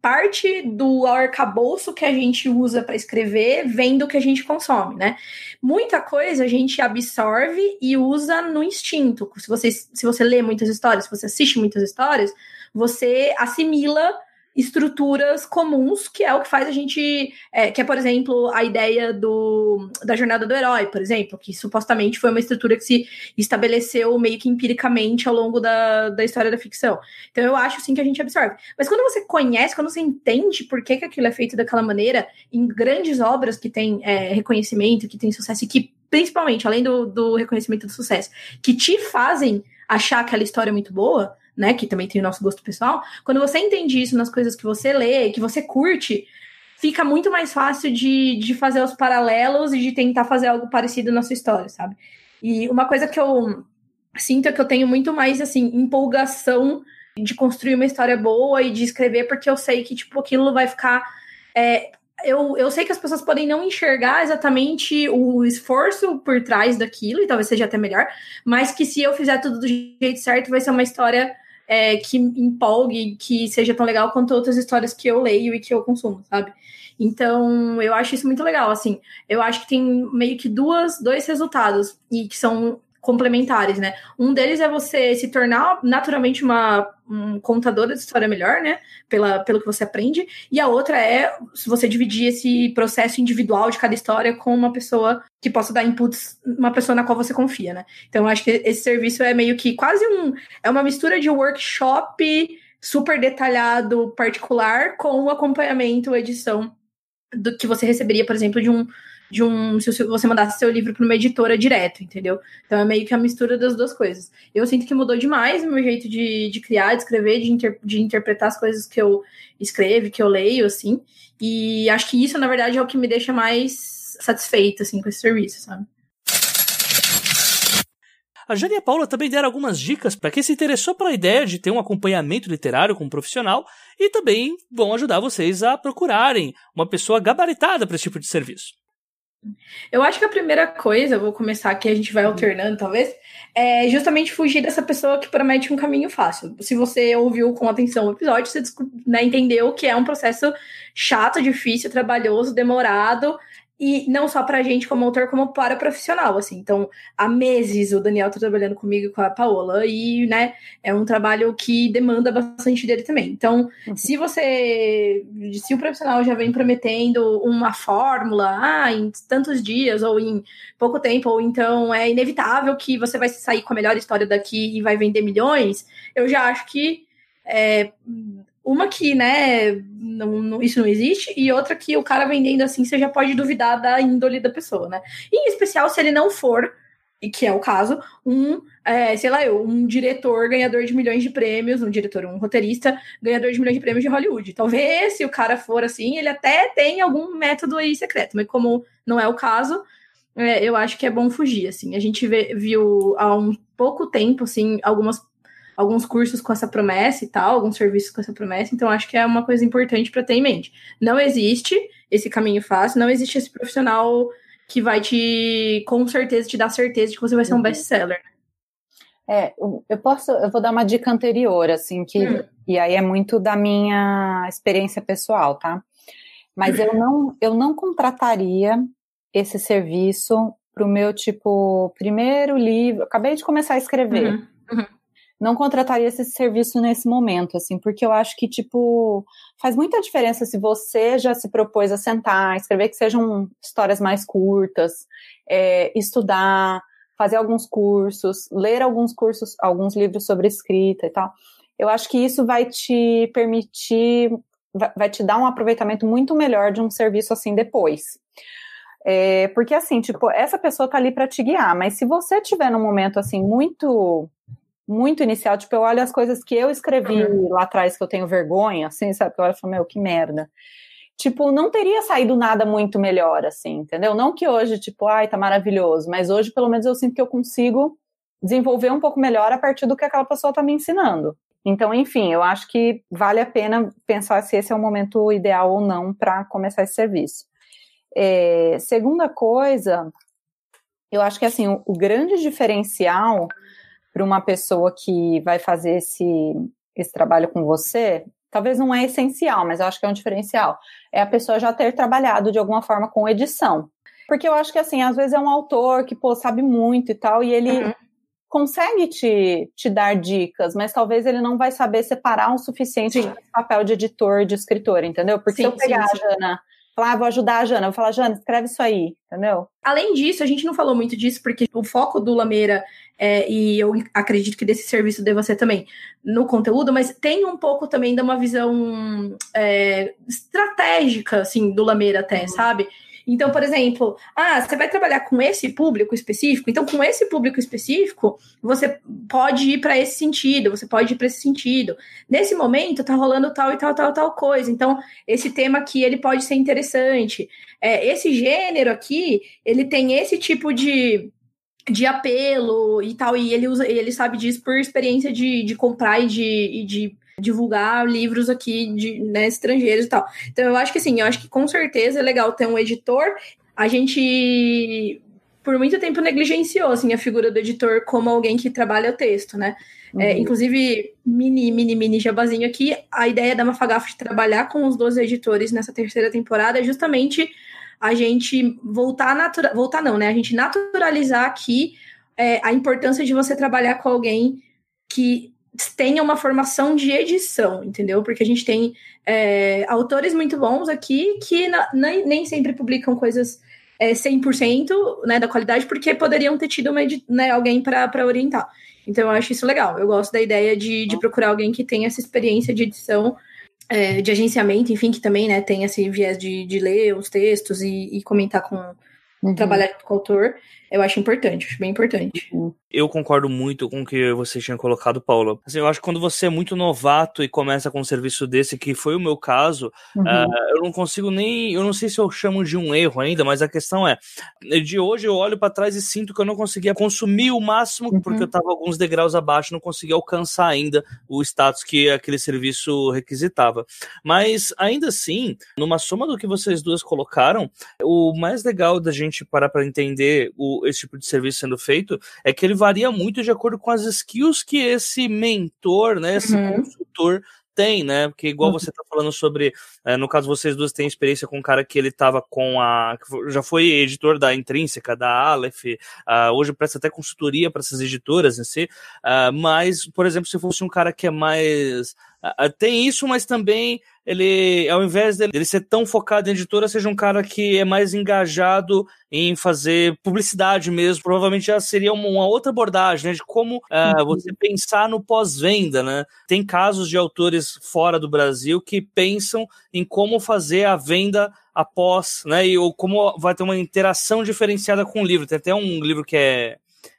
parte do arcabouço que a gente usa para escrever vem do que a gente consome, né? Muita coisa a gente absorve e usa no instinto. Se você, se você lê muitas histórias, se você assiste muitas histórias, você assimila estruturas comuns, que é o que faz a gente. É, que é, por exemplo, a ideia do, da jornada do herói, por exemplo, que supostamente foi uma estrutura que se estabeleceu meio que empiricamente ao longo da, da história da ficção. Então eu acho sim que a gente absorve. Mas quando você conhece, quando você entende por que, que aquilo é feito daquela maneira, em grandes obras que têm é, reconhecimento, que têm sucesso, e que, principalmente, além do, do reconhecimento do sucesso, que te fazem achar aquela história muito boa né? Que também tem o nosso gosto pessoal. Quando você entende isso nas coisas que você lê, que você curte, fica muito mais fácil de, de fazer os paralelos e de tentar fazer algo parecido na sua história, sabe? E uma coisa que eu sinto é que eu tenho muito mais, assim, empolgação de construir uma história boa e de escrever, porque eu sei que, tipo, aquilo vai ficar. É, eu, eu sei que as pessoas podem não enxergar exatamente o esforço por trás daquilo, e talvez seja até melhor, mas que se eu fizer tudo do jeito certo, vai ser uma história é, que empolgue, que seja tão legal quanto outras histórias que eu leio e que eu consumo, sabe? Então, eu acho isso muito legal, assim. Eu acho que tem meio que duas, dois resultados e que são complementares, né? Um deles é você se tornar naturalmente uma um contadora de história melhor, né? Pela, pelo que você aprende. E a outra é se você dividir esse processo individual de cada história com uma pessoa que possa dar inputs, uma pessoa na qual você confia, né? Então, eu acho que esse serviço é meio que quase um. É uma mistura de workshop super detalhado, particular, com o acompanhamento, edição do que você receberia, por exemplo, de um de um. Se você mandasse seu livro para uma editora direto, entendeu? Então é meio que a mistura das duas coisas. Eu sinto que mudou demais o meu jeito de, de criar, de escrever, de, inter, de interpretar as coisas que eu escrevo, que eu leio, assim. E acho que isso, na verdade, é o que me deixa mais satisfeita, assim, com esse serviço, sabe? A Jane e a Paula também deram algumas dicas para quem se interessou pela ideia de ter um acompanhamento literário com um profissional e também vão ajudar vocês a procurarem uma pessoa gabaritada para esse tipo de serviço. Eu acho que a primeira coisa, vou começar aqui, a gente vai alternando talvez, é justamente fugir dessa pessoa que promete um caminho fácil. Se você ouviu com atenção o episódio, você né, entendeu que é um processo chato, difícil, trabalhoso, demorado, e não só para a gente como autor, como para profissional, assim. Então, há meses o Daniel tá trabalhando comigo e com a Paola e, né, é um trabalho que demanda bastante dele também. Então, uhum. se você, se o profissional já vem prometendo uma fórmula, ah, em tantos dias ou em pouco tempo, ou então é inevitável que você vai sair com a melhor história daqui e vai vender milhões, eu já acho que é, uma que, né, não, não, isso não existe, e outra que o cara vendendo assim, você já pode duvidar da índole da pessoa, né? E, em especial se ele não for, e que é o caso, um, é, sei lá eu, um diretor ganhador de milhões de prêmios, um diretor, um roteirista ganhador de milhões de prêmios de Hollywood. Talvez, se o cara for assim, ele até tem algum método aí secreto, mas como não é o caso, é, eu acho que é bom fugir, assim. A gente vê, viu há um pouco tempo, assim, algumas alguns cursos com essa promessa e tal, alguns serviços com essa promessa, então acho que é uma coisa importante para ter em mente. Não existe esse caminho fácil, não existe esse profissional que vai te, com certeza, te dar certeza de que você vai ser um uhum. best-seller. É, eu posso, eu vou dar uma dica anterior, assim, que, hum. e aí é muito da minha experiência pessoal, tá? Mas eu não, eu não contrataria esse serviço para o meu, tipo, primeiro livro, acabei de começar a escrever. Uhum. Não contrataria esse serviço nesse momento, assim, porque eu acho que, tipo, faz muita diferença se você já se propôs a sentar, escrever que sejam histórias mais curtas, é, estudar, fazer alguns cursos, ler alguns cursos, alguns livros sobre escrita e tal. Eu acho que isso vai te permitir, vai te dar um aproveitamento muito melhor de um serviço assim depois. É, porque assim, tipo, essa pessoa tá ali para te guiar, mas se você tiver num momento assim muito muito inicial, tipo, eu olho as coisas que eu escrevi uhum. lá atrás que eu tenho vergonha, assim, sabe? Que eu olho e falo, meu, que merda. Tipo, não teria saído nada muito melhor, assim, entendeu? Não que hoje, tipo, ai, tá maravilhoso, mas hoje, pelo menos, eu sinto que eu consigo desenvolver um pouco melhor a partir do que aquela pessoa tá me ensinando. Então, enfim, eu acho que vale a pena pensar se esse é o momento ideal ou não para começar esse serviço. É, segunda coisa, eu acho que assim, o, o grande diferencial para uma pessoa que vai fazer esse, esse trabalho com você, talvez não é essencial, mas eu acho que é um diferencial, é a pessoa já ter trabalhado de alguma forma com edição. Porque eu acho que assim, às vezes é um autor que, pô, sabe muito e tal, e ele uhum. consegue te, te dar dicas, mas talvez ele não vai saber separar o suficiente sim. papel de editor de escritor, entendeu? Porque sim, se eu pegar sim, a Jana falar, ah, vou ajudar a Jana, vou falar, Jana, escreve isso aí, entendeu? Além disso, a gente não falou muito disso, porque o foco do Lameira, é, e eu acredito que desse serviço deva ser também no conteúdo, mas tem um pouco também de uma visão é, estratégica, assim, do Lameira até, uhum. sabe? Então, por exemplo, ah, você vai trabalhar com esse público específico, então com esse público específico, você pode ir para esse sentido, você pode ir para esse sentido. Nesse momento tá rolando tal e tal, tal, tal coisa. Então, esse tema aqui ele pode ser interessante. É, esse gênero aqui, ele tem esse tipo de de apelo e tal, e ele usa, ele sabe disso por experiência de, de comprar e de, e de divulgar livros aqui de né, estrangeiros e tal. Então eu acho que assim, eu acho que com certeza é legal ter um editor. A gente por muito tempo negligenciou assim a figura do editor como alguém que trabalha o texto, né? É, uhum. É, inclusive, mini, mini, mini jabazinho aqui, a ideia da Mafagaf de trabalhar com os 12 editores nessa terceira temporada é justamente a gente voltar a natura... voltar não, né? A gente naturalizar aqui é, a importância de você trabalhar com alguém que tenha uma formação de edição, entendeu? Porque a gente tem é, autores muito bons aqui que na, nem, nem sempre publicam coisas é, 100% né, da qualidade, porque poderiam ter tido uma, né, alguém para orientar. Então, eu acho isso legal. Eu gosto da ideia de, de procurar alguém que tenha essa experiência de edição, é, de agenciamento, enfim, que também né, tem esse viés de, de ler os textos e, e comentar com, uhum. trabalhar com o autor eu acho importante, acho bem importante. Eu concordo muito com o que você tinha colocado, Paula. Assim, eu acho que quando você é muito novato e começa com um serviço desse, que foi o meu caso, uhum. uh, eu não consigo nem. Eu não sei se eu chamo de um erro ainda, mas a questão é: de hoje eu olho para trás e sinto que eu não conseguia consumir o máximo, uhum. porque eu estava alguns degraus abaixo, não conseguia alcançar ainda o status que aquele serviço requisitava. Mas ainda assim, numa soma do que vocês duas colocaram, o mais legal da gente parar para entender o esse tipo de serviço sendo feito é que ele varia muito de acordo com as skills que esse mentor, né, esse uhum. consultor tem, né? Porque igual uhum. você tá falando sobre, é, no caso vocês duas têm experiência com um cara que ele tava com a, já foi editor da Intrínseca, da Aleph, uh, hoje presta até consultoria para essas editoras em si, uh, mas, por exemplo, se fosse um cara que é mais tem isso, mas também ele, ao invés dele ser tão focado em editora, seja um cara que é mais engajado em fazer publicidade mesmo. Provavelmente já seria uma, uma outra abordagem, né? De como uh, você pensar no pós-venda, né? Tem casos de autores fora do Brasil que pensam em como fazer a venda após, né? E ou como vai ter uma interação diferenciada com o livro. Tem até um livro que é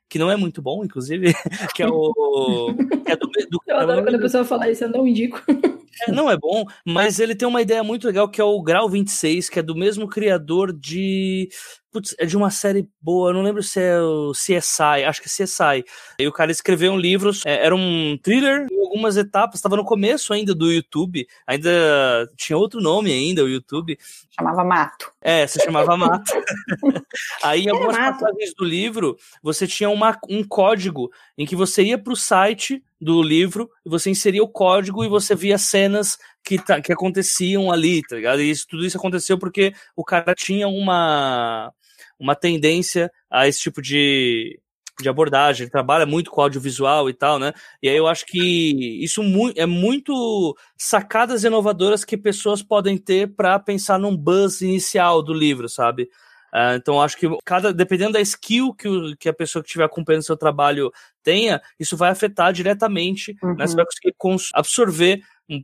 que não é muito bom, inclusive, [laughs] que é o. Que é do, do, eu adoro quando a pessoa fala isso, eu não indico. [laughs] É, não é bom, mas ele tem uma ideia muito legal que é o Grau 26, que é do mesmo criador de. Putz, é de uma série boa, não lembro se é o CSI, acho que é CSI. E o cara escreveu um livro, é, era um thriller em algumas etapas, estava no começo ainda do YouTube, ainda tinha outro nome ainda, o YouTube. Chamava Mato. É, se chamava Mato. [laughs] Aí em algumas passagens do livro, você tinha uma, um código em que você ia para o site do livro, você inseria o código e você via cenas que, tá, que aconteciam ali, tá ligado? E isso, tudo isso aconteceu porque o cara tinha uma, uma tendência a esse tipo de, de abordagem, ele trabalha muito com audiovisual e tal, né? E aí eu acho que isso mu é muito sacadas inovadoras que pessoas podem ter para pensar num buzz inicial do livro, sabe? Uh, então acho que cada dependendo da skill que, o, que a pessoa que estiver acompanhando o seu trabalho tenha, isso vai afetar diretamente, uhum. né? Você vai conseguir absorver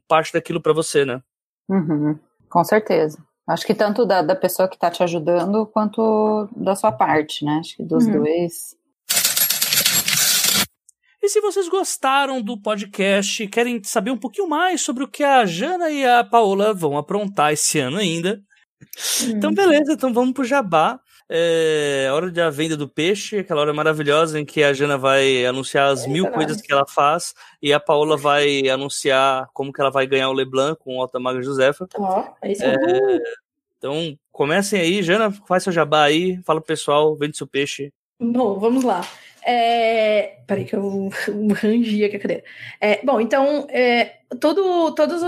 parte daquilo para você, né? Uhum. Com certeza. Acho que tanto da, da pessoa que está te ajudando quanto da sua parte, né? Acho que dos uhum. dois E se vocês gostaram do podcast, querem saber um pouquinho mais sobre o que a Jana e a Paola vão aprontar esse ano ainda, então hum. beleza, então vamos pro Jabá. É hora da venda do peixe, aquela hora maravilhosa em que a Jana vai anunciar as mil coisas que ela faz e a Paola vai anunciar como que ela vai ganhar o Leblanc com o Alta Maga Josefa. Ó, oh, é isso é, Então comecem aí, Jana, faz seu jabá aí, fala pro pessoal, vende seu peixe. Bom, vamos lá. É... Peraí que eu [laughs] rangi aqui a cadeira. É, bom, então, é, todo, todas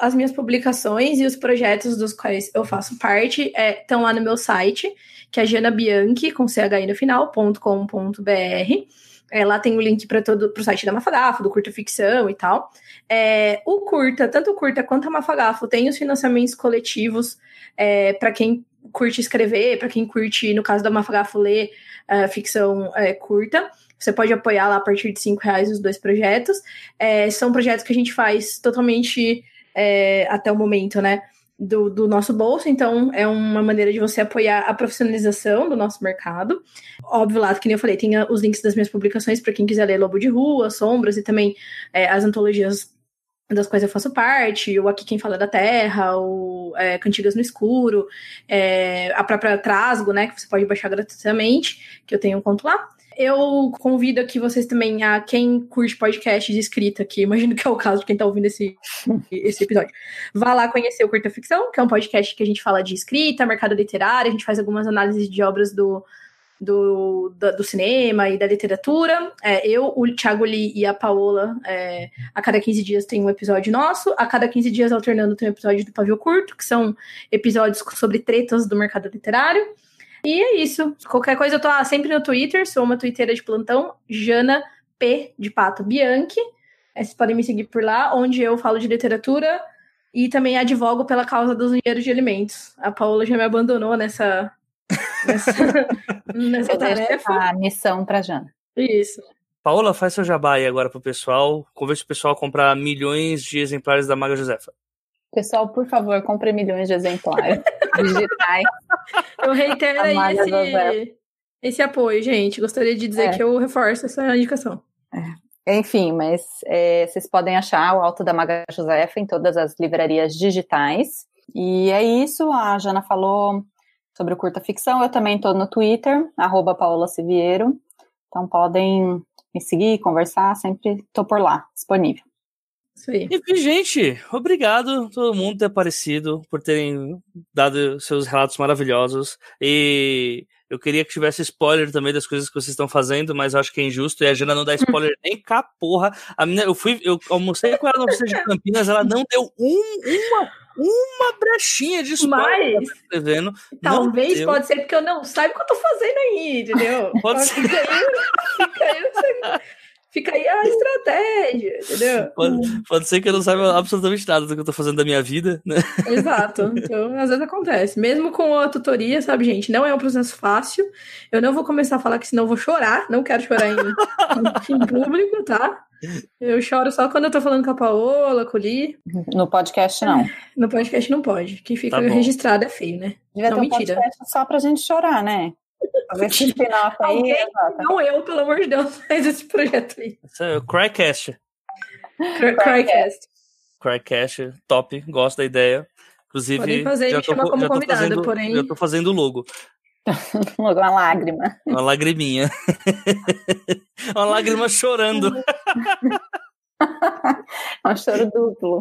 as minhas publicações e os projetos dos quais eu faço parte estão é, lá no meu site, que é janabianchi, com CHI no final, .com.br. É, lá tem o link para todo o site da Mafagafo, do Curta Ficção e tal. É, o Curta, tanto o Curta quanto a Mafagafo, tem os financiamentos coletivos é, para quem curte escrever, para quem curte, no caso da Mafagafo, ler uh, ficção uh, curta. Você pode apoiar lá a partir de cinco reais os dois projetos. É, são projetos que a gente faz totalmente é, até o momento, né? Do, do, nosso bolso, então é uma maneira de você apoiar a profissionalização do nosso mercado. Óbvio, lá, que nem eu falei, tem os links das minhas publicações para quem quiser ler Lobo de Rua, Sombras e também é, as antologias das quais eu faço parte, o Aqui Quem Fala da Terra, o é, Cantigas no Escuro, é, a própria Trasgo, né, que você pode baixar gratuitamente, que eu tenho um conto lá. Eu convido aqui vocês também a quem curte podcast de escrita, que imagino que é o caso de quem está ouvindo esse, [laughs] esse episódio. Vá lá conhecer o Curta Ficção, que é um podcast que a gente fala de escrita, mercado literário, a gente faz algumas análises de obras do do, do, cinema e da literatura. É, eu, o Thiago Lee e a Paola, é, a cada 15 dias tem um episódio nosso, a cada 15 dias alternando tem um episódio do Pavio Curto, que são episódios sobre tretas do mercado literário. E é isso. Qualquer coisa eu tô ah, sempre no Twitter, sou uma twitteira de plantão, Jana P de Pato Bianchi. É, vocês podem me seguir por lá, onde eu falo de literatura e também advogo pela causa dos dinheiros de alimentos. A Paola já me abandonou nessa nessa, [laughs] nessa tarefa. A missão para Jana. Isso. Paola, faz seu jabá aí agora pro pessoal. Convence o pessoal a comprar milhões de exemplares da Maga Josefa. Pessoal, por favor, compre milhões de exemplares [laughs] digitais. Eu reitero aí esse, esse apoio, gente. Gostaria de dizer é. que eu reforço essa indicação. É. Enfim, mas é, vocês podem achar o Alto da Maga Josefa em todas as livrarias digitais. E é isso, a Jana falou sobre o curta ficção. Eu também estou no Twitter, arroba Paola Siviero. Então podem me seguir, conversar, sempre estou por lá, disponível. Isso aí. E, gente, obrigado todo mundo ter aparecido, por terem dado seus relatos maravilhosos. E eu queria que tivesse spoiler também das coisas que vocês estão fazendo, mas eu acho que é injusto. E a Jana não dá spoiler nem cá, porra. A minha, eu fui, eu almocei com ela no oficina de Campinas, ela não deu um, uma uma brechinha de spoiler Mas, escrevendo. Talvez pode ser porque eu não saiba o que eu tô fazendo aí, entendeu? Pode ser. [laughs] Fica aí, fica aí, fica aí a estratégia, entendeu? Pode, pode, ser que eu não saiba absolutamente nada do que eu tô fazendo da minha vida, né? Exato. Então, às vezes acontece. Mesmo com a tutoria, sabe, gente? Não é um processo fácil. Eu não vou começar a falar que senão eu vou chorar. Não quero chorar em, [laughs] em público, tá? Eu choro só quando eu tô falando com a Paola, com o Li. No podcast, não. No podcast não pode. Que fica tá registrado é feio, né? Devia não, ter um mentira. podcast só pra gente chorar, né? Esse final aí, não eu, pelo amor de Deus, [laughs] faz esse projeto aí. Isso é o Crycast. Crycast. Crycast, top, gosto da ideia. Inclusive, Podem fazer, já, tô, como já, tô fazendo, porém... já tô fazendo o logo. uma lágrima. Uma lagriminha. [laughs] uma lágrima chorando. [laughs] é um choro duplo.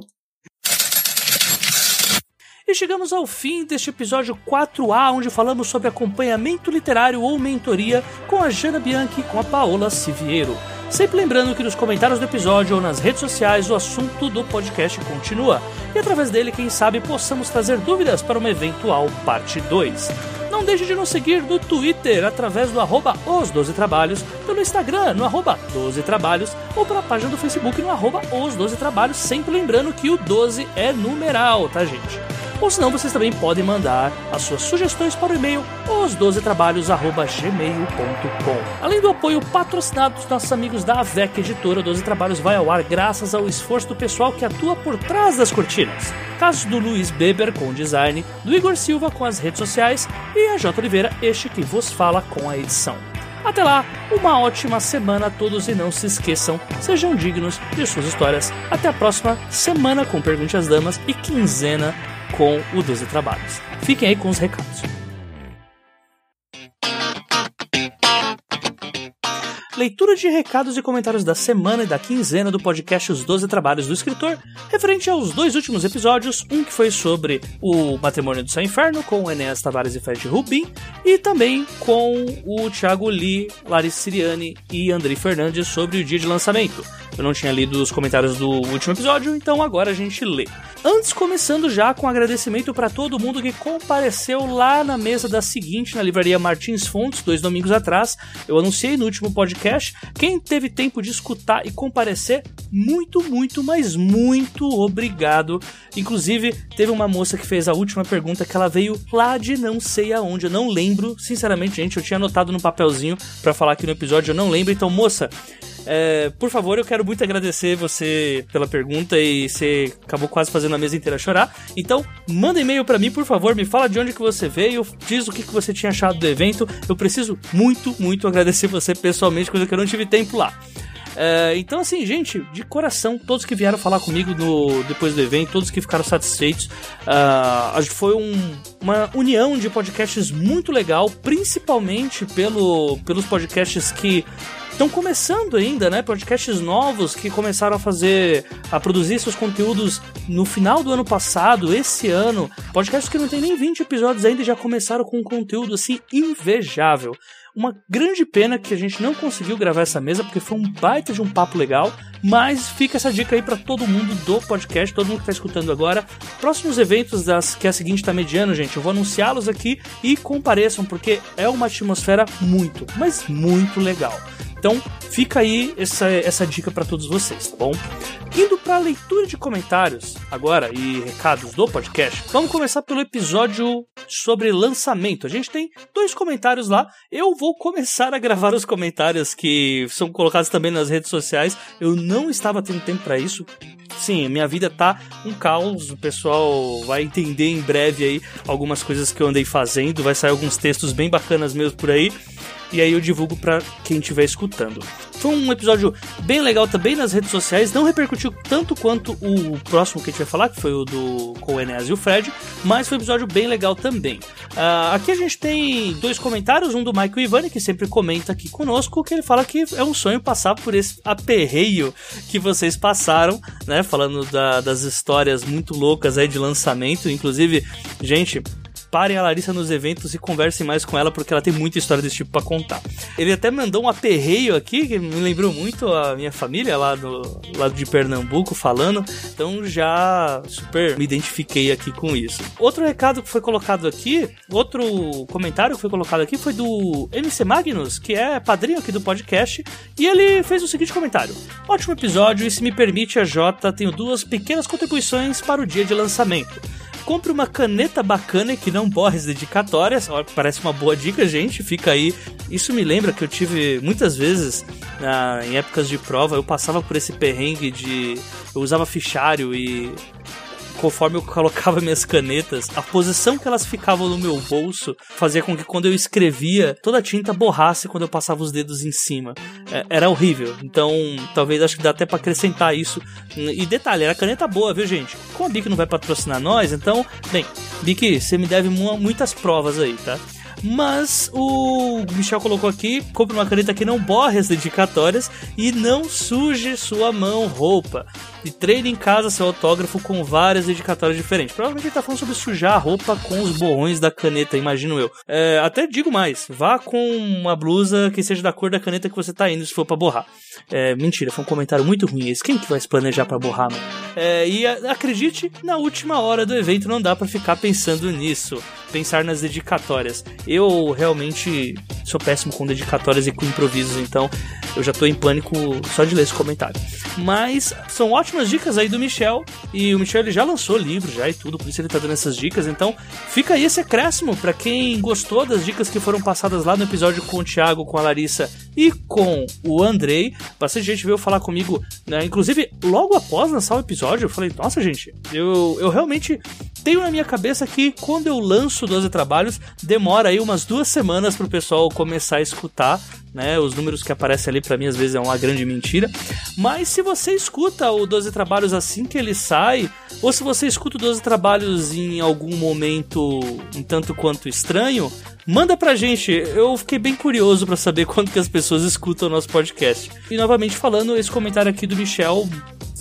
E chegamos ao fim deste episódio 4A, onde falamos sobre acompanhamento literário ou mentoria com a Jana Bianchi e com a Paola Siviero. Sempre lembrando que nos comentários do episódio ou nas redes sociais o assunto do podcast continua. E através dele, quem sabe, possamos trazer dúvidas para uma eventual parte 2. Não deixe de nos seguir no Twitter através do arroba os 12 trabalhos, pelo Instagram no arroba 12 trabalhos ou pela página do Facebook no arroba os 12 trabalhos, sempre lembrando que o 12 é numeral, tá gente? Ou senão vocês também podem mandar as suas sugestões para o e-mail os12trabalhos@gmail.com. Além do apoio patrocinado dos nossos amigos da AVEC Editora, 12 Trabalhos vai ao ar graças ao esforço do pessoal que atua por trás das cortinas. Casos do Luiz Beber com o design, do Igor Silva com as redes sociais e a J. Oliveira, este que vos fala com a edição. Até lá, uma ótima semana a todos e não se esqueçam, sejam dignos de suas histórias. Até a próxima semana com Pergunte às Damas e quinzena com o 12 Trabalhos. Fiquem aí com os recados. Leitura de recados e comentários da semana e da quinzena do podcast Os Doze Trabalhos do Escritor, referente aos dois últimos episódios, um que foi sobre o Matrimônio do Céu Inferno, com Enéas Tavares e Fred Rubin, e também com o Thiago Lee, Larissa Siriani e Andrei Fernandes sobre o dia de lançamento. Eu não tinha lido os comentários do último episódio, então agora a gente lê. Antes, começando já com agradecimento para todo mundo que compareceu lá na mesa da seguinte, na livraria Martins Fontes, dois domingos atrás. Eu anunciei no último podcast. Quem teve tempo de escutar e comparecer, muito, muito, mas muito obrigado. Inclusive, teve uma moça que fez a última pergunta que ela veio lá de não sei aonde. Eu não lembro, sinceramente, gente. Eu tinha anotado no papelzinho para falar aqui no episódio, eu não lembro. Então, moça, é, por favor, eu quero muito agradecer você pela pergunta e você acabou quase fazendo a mesa inteira chorar. Então, manda e-mail para mim, por favor, me fala de onde que você veio, diz o que, que você tinha achado do evento. Eu preciso muito, muito agradecer você pessoalmente, coisa que eu não tive tempo lá. É, então, assim, gente, de coração, todos que vieram falar comigo no, depois do evento, todos que ficaram satisfeitos, uh, foi um, uma união de podcasts muito legal, principalmente pelo, pelos podcasts que estão começando ainda, né? Podcasts novos que começaram a fazer, a produzir seus conteúdos no final do ano passado, esse ano. Podcasts que não tem nem 20 episódios ainda já começaram com um conteúdo assim invejável. Uma grande pena que a gente não conseguiu gravar essa mesa, porque foi um baita de um papo legal. Mas fica essa dica aí para todo mundo do podcast, todo mundo que tá escutando agora. Próximos eventos das que a seguinte tá mediano, gente, eu vou anunciá-los aqui e compareçam, porque é uma atmosfera muito, mas muito legal. Então, fica aí essa, essa dica para todos vocês, tá bom? Indo para a leitura de comentários agora e recados do podcast, vamos começar pelo episódio sobre lançamento. A gente tem dois comentários lá. Eu vou começar a gravar os comentários que são colocados também nas redes sociais. Eu não estava tendo tempo para isso. Sim, minha vida tá um caos. O pessoal vai entender em breve aí algumas coisas que eu andei fazendo. Vai sair alguns textos bem bacanas mesmo por aí e aí eu divulgo para quem estiver escutando. Foi um episódio bem legal também nas redes sociais, não repercutiu tanto quanto o próximo que a gente vai falar, que foi o do com o e o Fred, mas foi um episódio bem legal também. Uh, aqui a gente tem dois comentários, um do Michael Ivani, que sempre comenta aqui conosco, que ele fala que é um sonho passar por esse aperreio que vocês passaram, né? Falando da, das histórias muito loucas aí de lançamento. Inclusive, gente, parem a Larissa nos eventos e conversem mais com ela, porque ela tem muita história desse tipo para contar. Ele até mandou um aperreio aqui, que me lembrou muito a minha família lá do lado de Pernambuco falando, então já super me identifiquei aqui com isso. Outro recado que foi colocado aqui, outro comentário que foi colocado aqui foi do MC Magnus, que é padrinho aqui do podcast, e ele fez o seguinte comentário: Ótimo episódio, e se me permite, a Jota, tenho duas pequenas contribuições para o dia de lançamento compre uma caneta bacana que não borre as dedicatórias. Parece uma boa dica, gente. Fica aí. Isso me lembra que eu tive muitas vezes, na, em épocas de prova, eu passava por esse perrengue de. Eu usava fichário e conforme eu colocava minhas canetas, a posição que elas ficavam no meu bolso fazia com que quando eu escrevia, toda a tinta borrasse quando eu passava os dedos em cima. É, era horrível. Então, talvez acho que dá até para acrescentar isso. E detalhe, era caneta boa, viu, gente? Como a Bic não vai patrocinar nós, então, bem, Bic, você me deve muitas provas aí, tá? Mas o Michel colocou aqui: compre uma caneta que não borre as dedicatórias e não suje sua mão, roupa e treine em casa seu autógrafo com várias dedicatórias diferentes. Provavelmente ele tá falando sobre sujar a roupa com os borrões da caneta, imagino eu. É, até digo mais, vá com uma blusa que seja da cor da caneta que você tá indo se for para borrar. É, mentira, foi um comentário muito ruim esse. Quem que vai se planejar para borrar, mano? É, e acredite, na última hora do evento não dá para ficar pensando nisso, pensar nas dedicatórias. Eu realmente sou péssimo com dedicatórias e com improvisos, então eu já tô em pânico só de ler esse comentário. Mas são ótimas dicas aí do Michel. E o Michel ele já lançou livro já e tudo, por isso ele tá dando essas dicas. Então fica aí esse acréscimo para quem gostou das dicas que foram passadas lá no episódio com o Thiago, com a Larissa e com o Andrei. Bastante gente veio falar comigo, né? Inclusive, logo após lançar o episódio, eu falei, nossa, gente, eu, eu realmente tenho na minha cabeça que quando eu lanço 12 trabalhos, demora aí umas duas semanas pro pessoal começar a escutar. Né, os números que aparecem ali para mim às vezes é uma grande mentira. Mas se você escuta o 12 trabalhos assim que ele sai, ou se você escuta o 12 trabalhos em algum momento um tanto quanto estranho, Manda pra gente, eu fiquei bem curioso para saber [laughs] quanto que as pessoas escutam o nosso podcast. E novamente falando, esse comentário aqui do Michel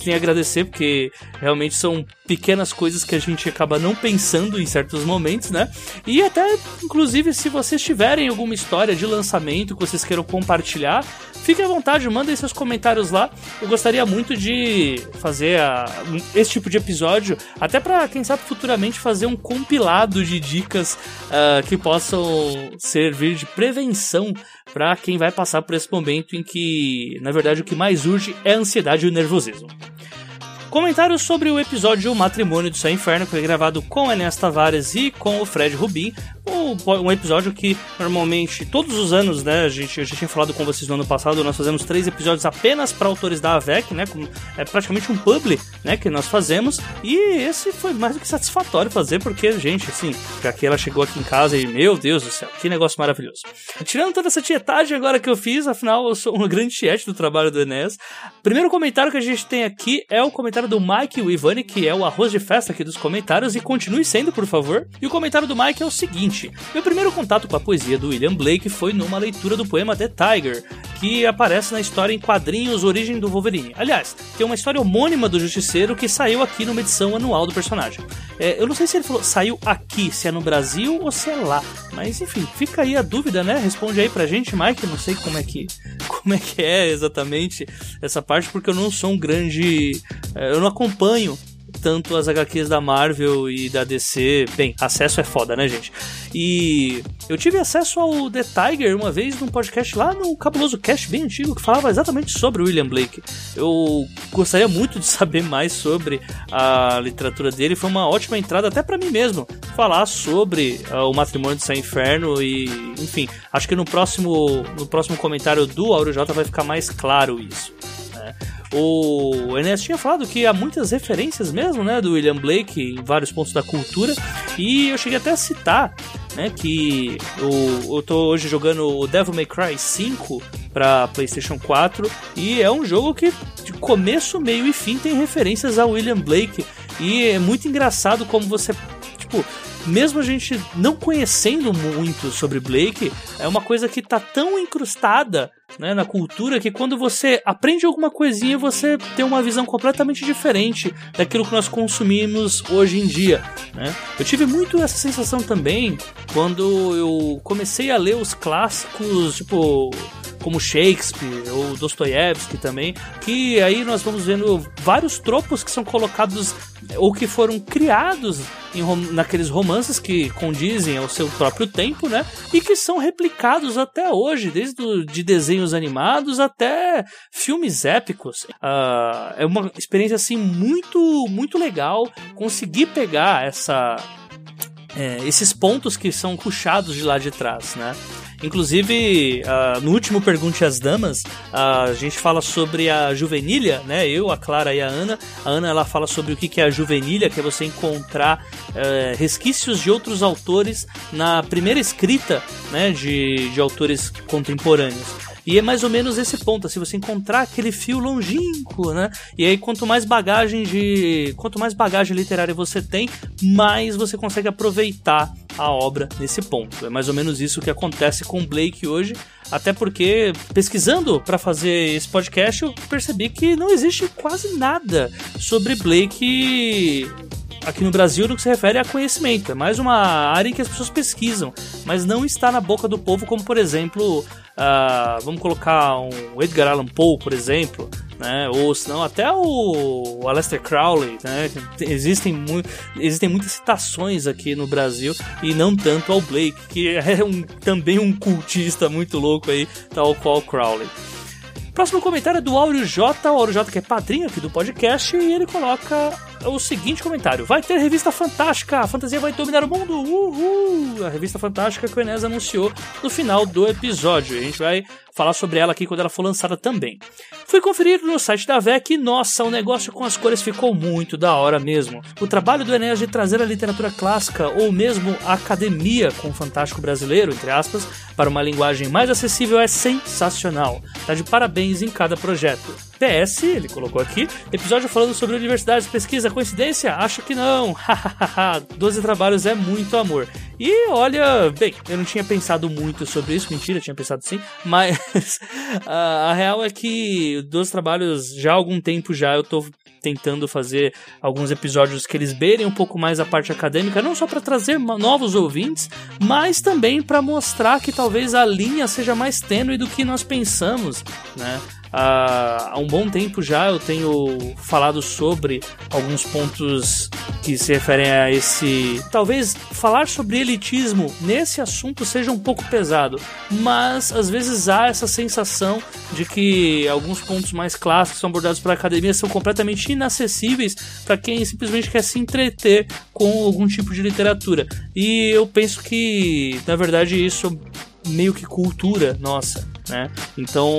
tem a agradecer, porque realmente são pequenas coisas que a gente acaba não pensando em certos momentos, né? E até, inclusive, se vocês tiverem alguma história de lançamento que vocês queiram compartilhar, fique à vontade, mandem seus comentários lá. Eu gostaria muito de fazer a, esse tipo de episódio, até para quem sabe futuramente fazer um compilado de dicas uh, que possam servir de prevenção para quem vai passar por esse momento em que, na verdade, o que mais urge é a ansiedade e o nervosismo. Comentários sobre o episódio Matrimônio do Céu Inferno, que foi gravado com Enéas Tavares e com o Fred Rubin. Um, episódio que normalmente, todos os anos, né? A gente, eu já tinha falado com vocês no ano passado, nós fazemos três episódios apenas para autores da AVEC, né? É praticamente um publi, né? Que nós fazemos. E esse foi mais do que satisfatório fazer, porque, gente, assim, que ela chegou aqui em casa e, meu Deus do céu, que negócio maravilhoso. Tirando toda essa tietagem agora que eu fiz, afinal, eu sou uma grande tiete do trabalho do Enéas. Primeiro comentário que a gente tem aqui é o comentário do Mike Ivani, que é o arroz de festa aqui dos comentários, e continue sendo, por favor. E o comentário do Mike é o seguinte: Meu primeiro contato com a poesia do William Blake foi numa leitura do poema The Tiger, que aparece na história em quadrinhos Origem do Wolverine. Aliás, tem uma história homônima do Justiceiro que saiu aqui numa edição anual do personagem. É, eu não sei se ele falou saiu aqui, se é no Brasil ou se é lá. Mas enfim, fica aí a dúvida, né? Responde aí pra gente, Mike. Não sei como é que [laughs] como é que é exatamente essa parte, porque eu não sou um grande. É, eu não acompanho tanto as HQs da Marvel e da DC. Bem, acesso é foda, né, gente? E eu tive acesso ao The Tiger uma vez num podcast lá no Cabuloso Cast bem antigo que falava exatamente sobre William Blake. Eu gostaria muito de [laughs] saber mais sobre a literatura dele. Foi uma ótima entrada até para mim mesmo falar sobre uh, o matrimônio de San Inferno e, enfim, acho que no próximo no próximo comentário do Auro J vai ficar mais claro isso. Né? O Enes tinha falado que há muitas referências mesmo, né, do William Blake em vários pontos da cultura, e eu cheguei até a citar, né, que eu, eu tô hoje jogando o Devil May Cry 5 para PlayStation 4 e é um jogo que de começo, meio e fim tem referências ao William Blake. E é muito engraçado como você tipo mesmo a gente não conhecendo muito sobre Blake, é uma coisa que tá tão incrustada né, na cultura que quando você aprende alguma coisinha, você tem uma visão completamente diferente daquilo que nós consumimos hoje em dia. Né? Eu tive muito essa sensação também quando eu comecei a ler os clássicos, tipo como Shakespeare ou Dostoiévski também, que aí nós vamos vendo vários tropos que são colocados ou que foram criados naqueles romances que condizem ao seu próprio tempo, né? E que são replicados até hoje, desde do, de desenhos animados até filmes épicos. Uh, é uma experiência assim muito, muito legal conseguir pegar essa é, esses pontos que são puxados de lá de trás, né? Inclusive, uh, no último Pergunte às Damas, uh, a gente fala sobre a juvenilha, né? Eu, a Clara e a Ana. A Ana ela fala sobre o que é a juvenilha, que é você encontrar uh, resquícios de outros autores na primeira escrita né, de, de autores contemporâneos. E é mais ou menos esse ponto, assim, você encontrar aquele fio longínquo, né? E aí quanto mais bagagem de, quanto mais bagagem literária você tem, mais você consegue aproveitar a obra nesse ponto. É mais ou menos isso que acontece com Blake hoje, até porque pesquisando para fazer esse podcast, eu percebi que não existe quase nada sobre Blake aqui no Brasil no que se refere a conhecimento. É mais uma área em que as pessoas pesquisam, mas não está na boca do povo, como por exemplo, uh, vamos colocar um Edgar Allan Poe, por exemplo, né? Ou senão até o, Aleister Crowley, né? Existem, mu existem muitas citações aqui no Brasil e não tanto ao Blake, que é um, também um cultista muito louco aí, tal qual Crowley. Próximo comentário é do Áureo J, o Áureo J que é padrinho aqui do podcast, e ele coloca o seguinte comentário: Vai ter revista fantástica, a fantasia vai dominar o mundo, uhul! A revista fantástica que o Enes anunciou no final do episódio. A gente vai falar sobre ela aqui quando ela for lançada também. Fui conferir no site da VEC e, nossa, o negócio com as cores ficou muito da hora mesmo. O trabalho do Enes de trazer a literatura clássica ou mesmo a academia com o fantástico brasileiro, entre aspas, para uma linguagem mais acessível é sensacional. Tá de parabéns em cada projeto. PS, ele colocou aqui, episódio falando sobre universidades, pesquisa, coincidência? Acho que não. [laughs] Hahaha, 12 trabalhos é muito amor. E olha, bem, eu não tinha pensado muito sobre isso, mentira, tinha pensado sim, [laughs] mas a, a, real é que dos trabalhos, já há algum tempo já eu tô tentando fazer alguns episódios que eles beirem um pouco mais a parte acadêmica, não só para trazer novos ouvintes, mas também para mostrar que talvez a linha seja mais tênue do que nós pensamos, né? Há um bom tempo já eu tenho falado sobre alguns pontos que se referem a esse. Talvez falar sobre elitismo nesse assunto seja um pouco pesado, mas às vezes há essa sensação de que alguns pontos mais clássicos são abordados pela academia são completamente inacessíveis para quem simplesmente quer se entreter com algum tipo de literatura. E eu penso que, na verdade, isso meio que cultura nossa, né? Então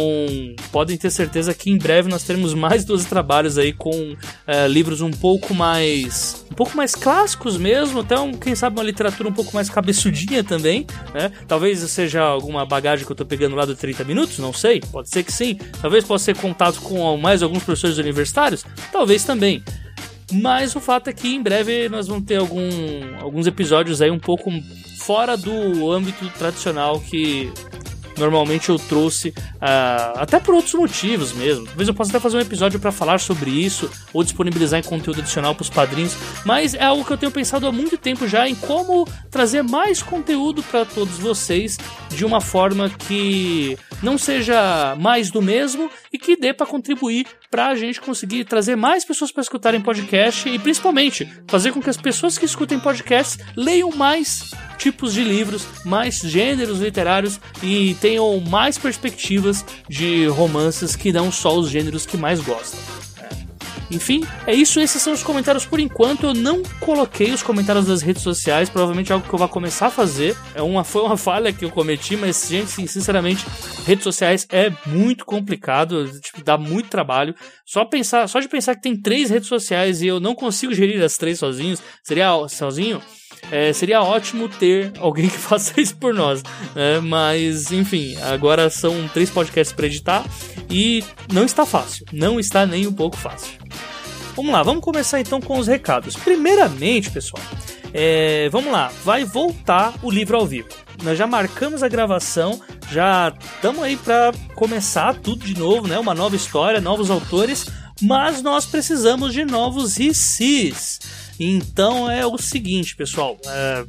podem ter certeza que em breve nós teremos mais 12 trabalhos aí com é, livros um pouco mais um pouco mais clássicos mesmo, até um, quem sabe uma literatura um pouco mais cabeçudinha também, né? Talvez seja alguma bagagem que eu tô pegando lá do 30 minutos, não sei, pode ser que sim. Talvez possa ser contato com mais alguns professores universitários, talvez também. Mas o fato é que em breve nós vamos ter algum, alguns episódios aí um pouco fora do âmbito tradicional que normalmente eu trouxe, uh, até por outros motivos mesmo. Talvez eu possa até fazer um episódio para falar sobre isso, ou disponibilizar em conteúdo adicional para os padrinhos, mas é algo que eu tenho pensado há muito tempo já em como trazer mais conteúdo para todos vocês de uma forma que não seja mais do mesmo e que dê para contribuir para a gente conseguir trazer mais pessoas para escutarem podcast e principalmente fazer com que as pessoas que escutem podcasts leiam mais tipos de livros, mais gêneros literários e tenham mais perspectivas de romances que não só os gêneros que mais gostam. Enfim, é isso. Esses são os comentários por enquanto. Eu não coloquei os comentários das redes sociais. Provavelmente é algo que eu vou começar a fazer. É uma, foi uma falha que eu cometi, mas, gente, sinceramente, redes sociais é muito complicado. Tipo, dá muito trabalho. Só pensar, só de pensar que tem três redes sociais e eu não consigo gerir as três sozinhos, seria sozinho é, seria ótimo ter alguém que [laughs] faça isso por nós. Né? Mas, enfim, agora são três podcasts para editar e não está fácil. Não está nem um pouco fácil. Vamos lá, vamos começar então com os recados. Primeiramente, pessoal, é, vamos lá, vai voltar o livro ao vivo. Nós já marcamos a gravação, já estamos aí para começar tudo de novo, né? Uma nova história, novos autores, mas nós precisamos de novos ICs. Então é o seguinte, pessoal. É,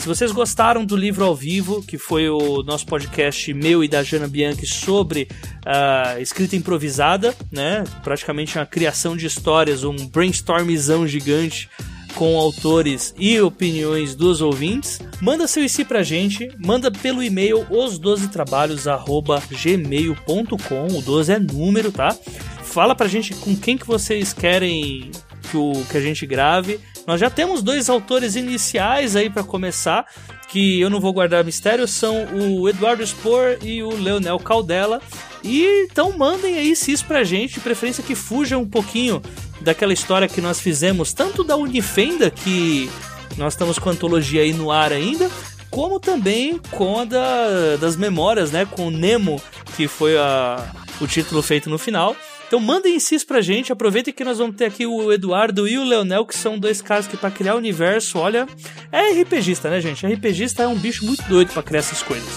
se vocês gostaram do livro ao vivo, que foi o nosso podcast meu e da Jana Bianchi sobre uh, escrita improvisada, né? Praticamente uma criação de histórias, um brainstormzão gigante com autores e opiniões dos ouvintes. Manda seu IC pra gente, manda pelo e-mail os12trabalhos@gmail.com. O 12 é número, tá? Fala pra gente com quem que vocês querem que, o, que a gente grave. Nós já temos dois autores iniciais aí para começar, que eu não vou guardar mistério, são o Eduardo Spor e o Leonel Caldela. E então mandem aí cis pra gente, de preferência que fuja um pouquinho daquela história que nós fizemos, tanto da Unifenda, que nós estamos com a antologia aí no ar ainda, como também com a da, das memórias, né? Com o Nemo, que foi a, o título feito no final. Então mandem cis pra gente, aproveitem que nós vamos ter aqui o Eduardo e o Leonel, que são dois caras que para criar o universo, olha, é RPGista, né, gente? RPGista é um bicho muito doido para criar essas coisas.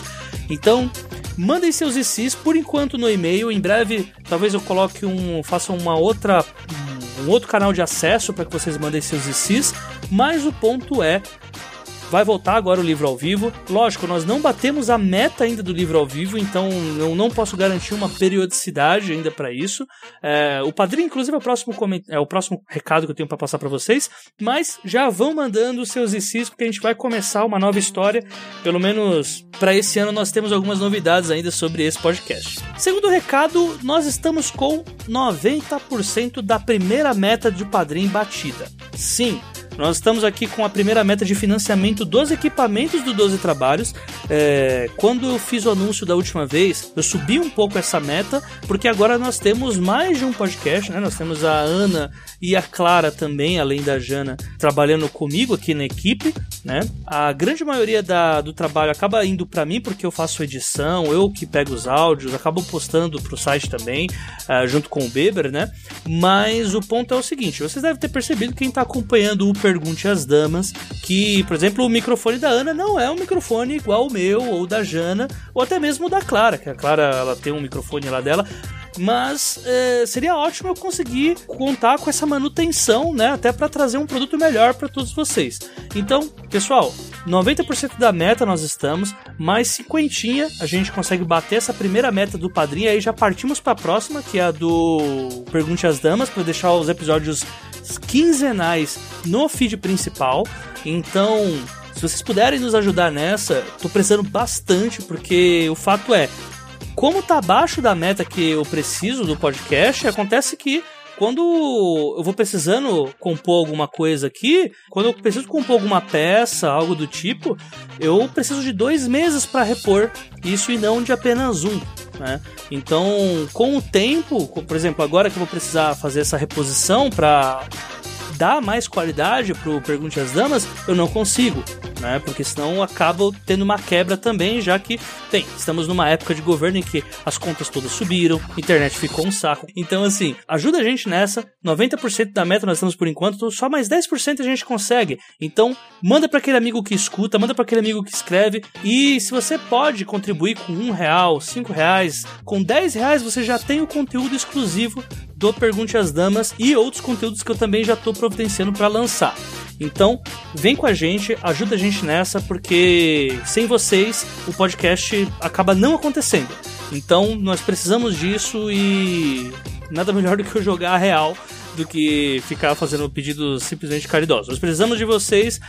Então, mandem seus ICs por enquanto no e-mail. Em breve, talvez eu coloque um, faça uma outra um outro canal de acesso para que vocês mandem seus ICs, mas o ponto é vai voltar agora o livro ao vivo. Lógico, nós não batemos a meta ainda do livro ao vivo, então eu não posso garantir uma periodicidade ainda para isso. É, o padrinho, inclusive, é o próximo, é o próximo recado que eu tenho para passar para vocês. Mas já vão mandando os seus ICs, porque a gente vai começar uma nova história. Pelo menos para esse ano nós temos algumas novidades ainda sobre esse podcast. Segundo recado, nós estamos com 90% da primeira meta de padrinho batida. Sim, nós estamos aqui com a primeira meta de financiamento dos equipamentos do 12 Trabalhos. É, quando eu fiz o anúncio da última vez, eu subi um pouco essa meta, porque agora nós temos mais de um podcast, né? Nós temos a Ana e a Clara também, além da Jana, trabalhando comigo aqui na equipe, né? A grande maioria da, do trabalho acaba indo para mim, porque eu faço edição, eu que pego os áudios, acabo postando pro site também, uh, junto com o Beber, né? Mas o ponto é o seguinte: vocês devem ter percebido, quem tá acompanhando o Pergunte às Damas, que, por exemplo, o microfone da Ana não é um microfone igual o meu, ou da Jana, ou até mesmo da Clara, que a Clara ela tem um microfone lá dela mas é, seria ótimo eu conseguir contar com essa manutenção, né, até para trazer um produto melhor para todos vocês. Então, pessoal, 90% da meta nós estamos, mais 50 a gente consegue bater essa primeira meta do padrinho, aí já partimos para a próxima, que é a do Pergunte às Damas, para deixar os episódios quinzenais no feed principal. Então, se vocês puderem nos ajudar nessa, tô precisando bastante, porque o fato é, como tá abaixo da meta que eu preciso do podcast, acontece que quando eu vou precisando compor alguma coisa aqui, quando eu preciso compor alguma peça, algo do tipo, eu preciso de dois meses para repor isso e não de apenas um. Né? Então, com o tempo, por exemplo, agora que eu vou precisar fazer essa reposição para dar mais qualidade pro Pergunte às Damas, eu não consigo, né? Porque senão acaba tendo uma quebra também, já que, bem, estamos numa época de governo em que as contas todas subiram, internet ficou um saco. Então, assim, ajuda a gente nessa. 90% da meta nós estamos por enquanto, só mais 10% a gente consegue. Então, manda para aquele amigo que escuta, manda para aquele amigo que escreve. E se você pode contribuir com um real, cinco reais, com 10 reais, você já tem o conteúdo exclusivo do Pergunte às Damas e outros conteúdos que eu também já estou providenciando para lançar. Então, vem com a gente, ajuda a gente nessa, porque sem vocês o podcast acaba não acontecendo. Então, nós precisamos disso e nada melhor do que eu jogar a real do que ficar fazendo pedidos simplesmente caridosos. Nós precisamos de vocês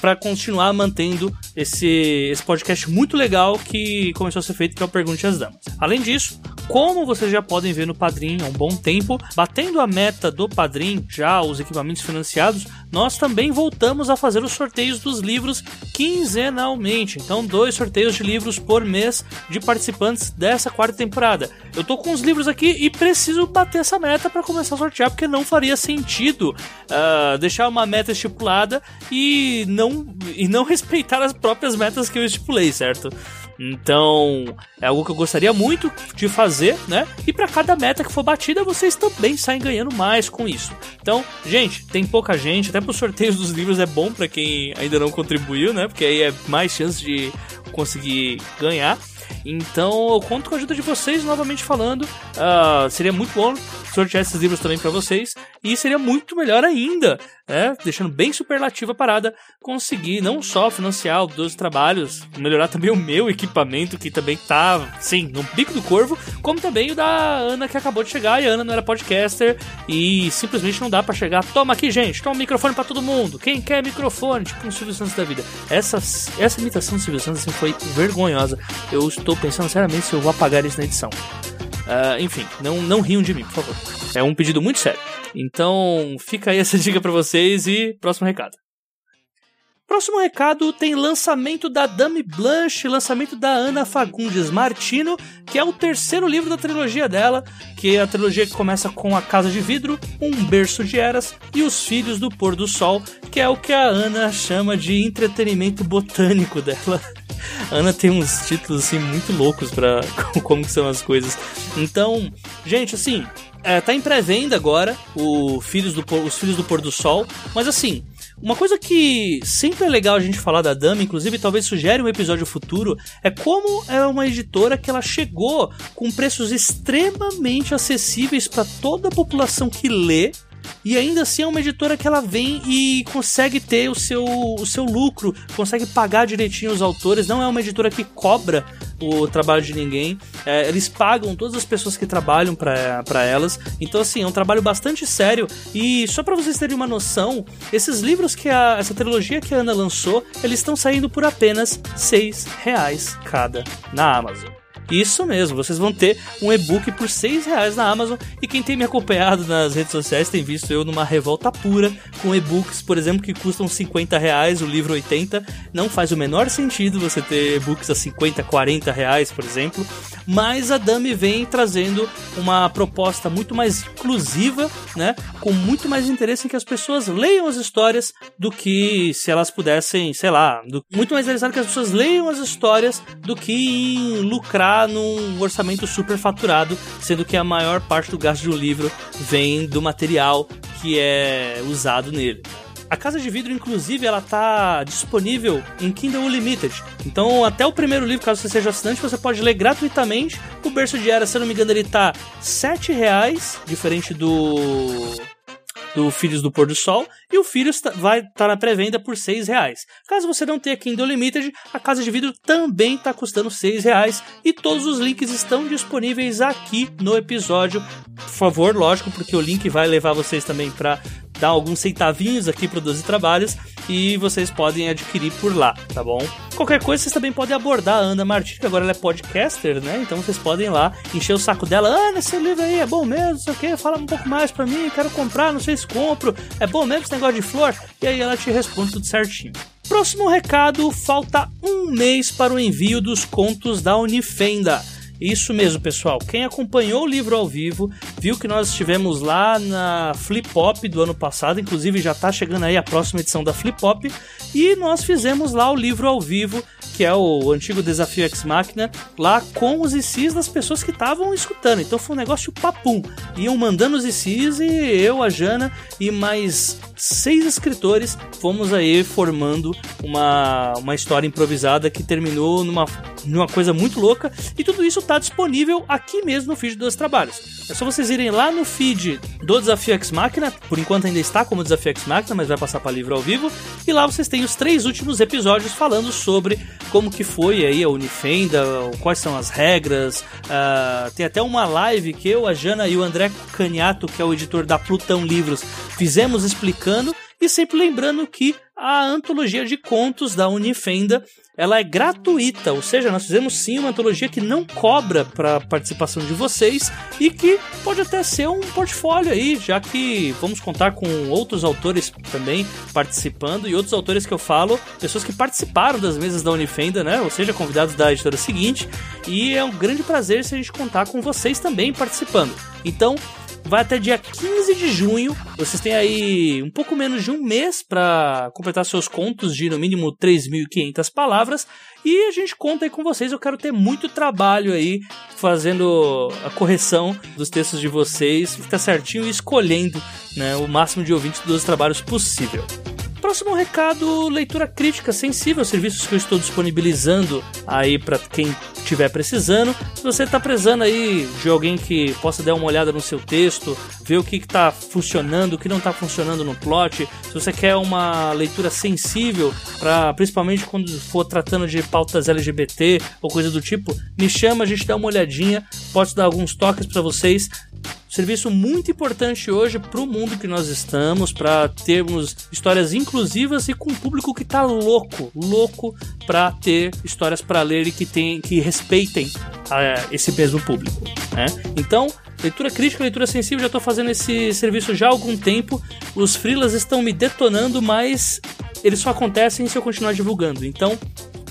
para continuar mantendo esse, esse podcast muito legal que começou a ser feito, que é o Pergunte às Damas. Além disso, como vocês já podem ver no Padrim há um bom tempo, batendo a meta do Padrim, já os equipamentos financiados, nós também voltamos a fazer os sorteios dos livros quinzenalmente. Então, dois sorteios de livros por mês de participantes dessa quarta temporada. Eu tô com os livros aqui e preciso bater essa meta para começar a sortear, porque não faria sentido uh, deixar uma meta estipulada e não, e não respeitar as próprias metas que eu estipulei, certo? Então, é algo que eu gostaria muito de fazer, né? E para cada meta que for batida, vocês também saem ganhando mais com isso. Então, gente, tem pouca gente, até para os sorteios dos livros é bom para quem ainda não contribuiu, né? Porque aí é mais chance de conseguir ganhar. Então eu conto com a ajuda de vocês, novamente falando. Uh, seria muito bom sortear esses livros também para vocês. E seria muito melhor ainda, né? Deixando bem superlativa a parada, conseguir não só financiar os trabalhos, melhorar também o meu equipamento, que também tá, sim, no bico do corvo, como também o da Ana que acabou de chegar. E a Ana não era podcaster e simplesmente não dá para chegar. Toma aqui, gente, toma um microfone para todo mundo. Quem quer microfone? Tipo um Silvio Santos da vida. Essa, essa imitação do Silvio Santos assim, foi vergonhosa. Eu estou pensando seriamente se eu vou apagar isso na edição. Uh, enfim, não, não riam de mim, por favor. É um pedido muito sério. Então, fica aí essa [laughs] dica para vocês e próximo recado. Próximo recado tem lançamento da Dame Blanche, lançamento da Ana Fagundes Martino, que é o terceiro livro da trilogia dela, que é a trilogia que começa com A Casa de Vidro, Um Berço de Eras e Os Filhos do Pôr do Sol, que é o que a Ana chama de entretenimento botânico dela. A Ana tem uns títulos assim muito loucos para [laughs] como são as coisas. Então, gente, assim, é, tá em pré-venda agora o Filhos do, os Filhos do Pôr do Sol, mas assim, uma coisa que sempre é legal a gente falar da Dama, inclusive talvez sugere um episódio futuro, é como é uma editora que ela chegou com preços extremamente acessíveis para toda a população que lê e ainda assim é uma editora que ela vem e consegue ter o seu, o seu lucro, consegue pagar direitinho os autores, não é uma editora que cobra o trabalho de ninguém. É, eles pagam todas as pessoas que trabalham para elas. Então, assim, é um trabalho bastante sério. E só para vocês terem uma noção, esses livros que a, essa trilogia que a Ana lançou, eles estão saindo por apenas seis reais cada na Amazon. Isso mesmo, vocês vão ter um e-book por 6 reais na Amazon. E quem tem me acompanhado nas redes sociais tem visto eu numa revolta pura com e-books, por exemplo, que custam 50 reais, o livro 80. Não faz o menor sentido você ter e-books a 50, 40 reais, por exemplo. Mas a Dami vem trazendo uma proposta muito mais inclusiva, né? Com muito mais interesse em que as pessoas leiam as histórias do que se elas pudessem, sei lá, do, muito mais interessado que as pessoas leiam as histórias do que em lucrar num orçamento super faturado, sendo que a maior parte do gasto de um livro vem do material que é usado nele. A Casa de Vidro, inclusive, ela tá disponível em Kindle Unlimited. Então, até o primeiro livro, caso você seja assinante, você pode ler gratuitamente. O Berço de Era, se eu não me engano, ele tá R$ reais, diferente do do Filhos do Pôr do Sol, e o Filhos vai estar tá na pré-venda por seis reais. Caso você não tenha Kindle Limited, a Casa de Vidro também está custando seis reais, e todos os links estão disponíveis aqui no episódio. Por favor, lógico, porque o link vai levar vocês também para dar alguns centavinhos aqui para 12 trabalhos e vocês podem adquirir por lá, tá bom? Qualquer coisa vocês também podem abordar a Ana Martins, que agora ela é podcaster, né? Então vocês podem ir lá encher o saco dela. Ana, esse livro aí é bom mesmo, não sei o que, fala um pouco mais pra mim, quero comprar, não sei se compro, é bom mesmo esse negócio de flor? E aí ela te responde tudo certinho. Próximo recado: falta um mês para o envio dos contos da Unifenda. Isso mesmo, pessoal. Quem acompanhou o livro ao vivo viu que nós estivemos lá na Flip Pop do ano passado, inclusive já está chegando aí a próxima edição da Flip Pop, e nós fizemos lá o livro ao vivo, que é o antigo Desafio Ex Machina, lá com os ICs das pessoas que estavam escutando. Então foi um negócio papum. Iam mandando os ICs e eu, a Jana e mais seis escritores fomos aí formando uma, uma história improvisada que terminou numa, numa coisa muito louca e tudo isso está disponível aqui mesmo no feed dos trabalhos. É só vocês irem lá no feed do Desafio X Máquina, por enquanto ainda está como Desafio X Máquina, mas vai passar para livro ao vivo, e lá vocês têm os três últimos episódios falando sobre como que foi aí a Unifenda, quais são as regras, uh, tem até uma live que eu, a Jana e o André Caniato, que é o editor da Plutão Livros, fizemos explicando e sempre lembrando que a antologia de contos da Unifenda ela é gratuita, ou seja, nós fizemos sim uma antologia que não cobra para participação de vocês e que pode até ser um portfólio aí, já que vamos contar com outros autores também participando e outros autores que eu falo, pessoas que participaram das mesas da Unifenda, né? Ou seja, convidados da editora seguinte, e é um grande prazer se a gente contar com vocês também participando. Então, vai até dia 15 de junho. Vocês têm aí um pouco menos de um mês para completar seus contos de no mínimo 3.500 palavras. E a gente conta aí com vocês. Eu quero ter muito trabalho aí fazendo a correção dos textos de vocês, ficar certinho e escolhendo né, o máximo de ouvintes dos trabalhos possível. Próximo recado, leitura crítica sensível, serviços que eu estou disponibilizando aí para quem estiver precisando. Se você está precisando aí de alguém que possa dar uma olhada no seu texto, ver o que está funcionando, o que não está funcionando no plot, se você quer uma leitura sensível, para principalmente quando for tratando de pautas LGBT ou coisa do tipo, me chama, a gente dá uma olhadinha, posso dar alguns toques para vocês serviço muito importante hoje para o mundo que nós estamos, para termos histórias inclusivas e com um público que está louco, louco para ter histórias para ler e que, tem, que respeitem uh, esse mesmo público. Né? Então, leitura crítica, leitura sensível, já estou fazendo esse serviço já há algum tempo. Os freelas estão me detonando, mas eles só acontecem se eu continuar divulgando. Então,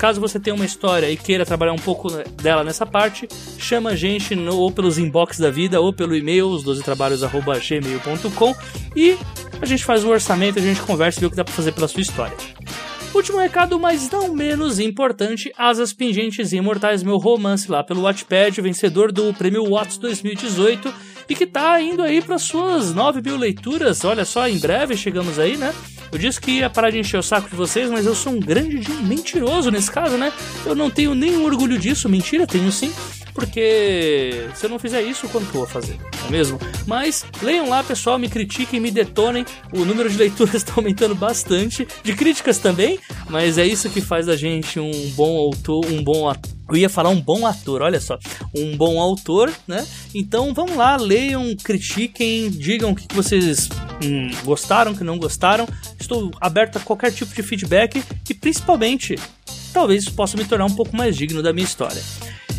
Caso você tenha uma história e queira trabalhar um pouco dela nessa parte, chama a gente no, ou pelos inbox da vida ou pelo e-mail, os 12trabalhos.gmail.com e a gente faz um orçamento, a gente conversa e vê o que dá pra fazer pela sua história. Último recado, mas não menos importante, Asas Pingentes e Imortais, meu romance lá pelo Wattpad, vencedor do Prêmio Watts 2018 e que tá indo aí para suas 9 mil leituras. Olha só, em breve chegamos aí, né? Eu disse que ia parar de encher o saco de vocês, mas eu sou um grande de um mentiroso nesse caso, né? Eu não tenho nenhum orgulho disso, mentira, tenho sim, porque se eu não fizer isso, eu vou fazer? não é mesmo? Mas leiam lá, pessoal, me critiquem, me detonem. O número de leituras está [laughs] aumentando bastante, de críticas também, mas é isso que faz a gente um bom autor, um bom ator. Eu ia falar um bom ator, olha só, um bom autor, né? Então vamos lá, leiam, critiquem, digam o que vocês hum, gostaram, que não gostaram. Estou aberto a qualquer tipo de feedback e principalmente, talvez isso possa me tornar um pouco mais digno da minha história.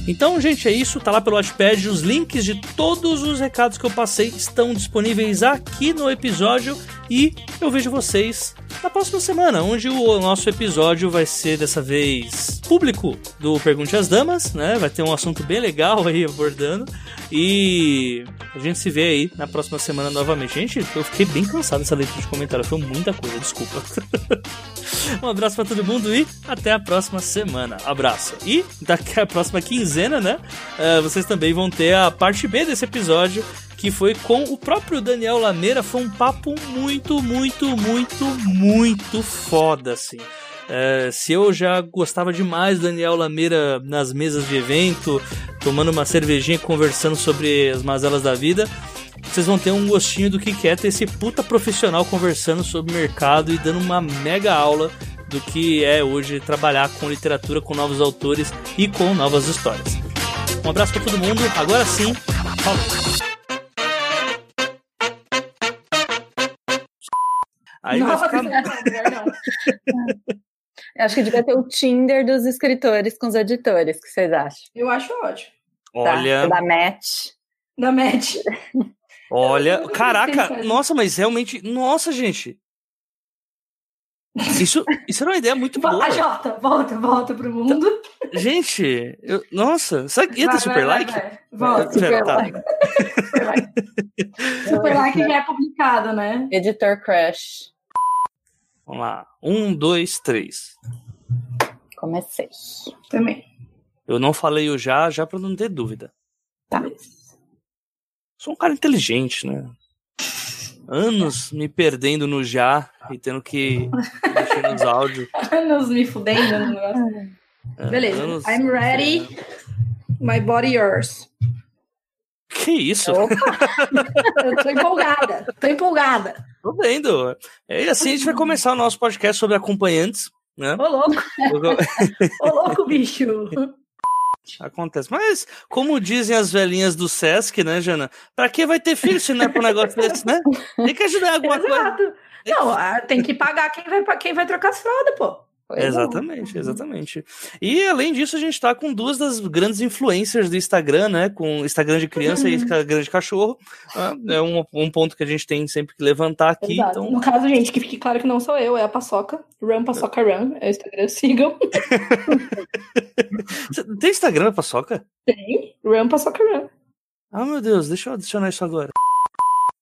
Então, gente, é isso. Tá lá pelo Watchpad. Os links de todos os recados que eu passei estão disponíveis aqui no episódio. E eu vejo vocês na próxima semana, onde o nosso episódio vai ser dessa vez público do Pergunte às Damas, né? Vai ter um assunto bem legal aí abordando. E a gente se vê aí na próxima semana novamente. Gente, eu fiquei bem cansado dessa leitura de comentário. Foi muita coisa, desculpa. [laughs] um abraço para todo mundo e até a próxima semana. Abraço. E daqui a próxima quinzena, né? Uh, vocês também vão ter a parte B desse episódio que foi com o próprio Daniel Lameira. Foi um papo muito, muito, muito, muito foda, assim. É, se eu já gostava demais do Daniel Lameira nas mesas de evento, tomando uma cervejinha conversando sobre as mazelas da vida, vocês vão ter um gostinho do que é ter esse puta profissional conversando sobre mercado e dando uma mega aula do que é hoje trabalhar com literatura, com novos autores e com novas histórias. Um abraço para todo mundo, agora sim, falou! Aí Nossa, vai ficar... [laughs] Acho que devia ter o Tinder dos escritores com os editores. O que vocês acham? Eu acho ótimo. Olha. Tá, da match. Da match. [laughs] Olha, caraca, nossa, mas realmente, nossa, gente. Isso, isso era uma ideia muito boa. A Jota, volta, volta pro mundo. Gente, eu, nossa, sabe, ia ter super vai, like? Vai, vai. Volta, super, tá. like. super like. [laughs] Super like já é publicado, né? Editor Crush. Vamos lá. Um, dois, três. Comecei. Também. Eu não falei o já, já pra não ter dúvida. Tá. Sou um cara inteligente, né? Anos me perdendo no já e tendo que mexer nos áudios. [laughs] Anos me fudendo no negócio. É, Beleza. anos- I'm ready. My body yours. Que isso? Opa! Eu tô empolgada. Tô empolgada. Tô vendo. É, e assim a gente vai começar o nosso podcast sobre acompanhantes, né? Ô, louco. Ô, louco, bicho. Acontece. Mas, como dizem as velhinhas do Sesc, né, Jana? Pra que vai ter filho se não é pra um negócio desse, né? Tem que ajudar alguma coisa. Exato. Não, ah, tem que pagar quem vai, quem vai trocar as fraldas, pô. Exatamente, exatamente. E além disso, a gente tá com duas das grandes influencers do Instagram, né? Com Instagram de criança e Instagram de cachorro. Ah, É um, um ponto que a gente tem sempre que levantar aqui. Exato. Então, No caso, gente, que fique claro que não sou eu, é a Paçoca. Run Paçoca Run. É o Instagram, [laughs] sigam. Tem Instagram, Paçoca? Tem. Run Paçoca Run. Ah, meu Deus, deixa eu adicionar isso agora.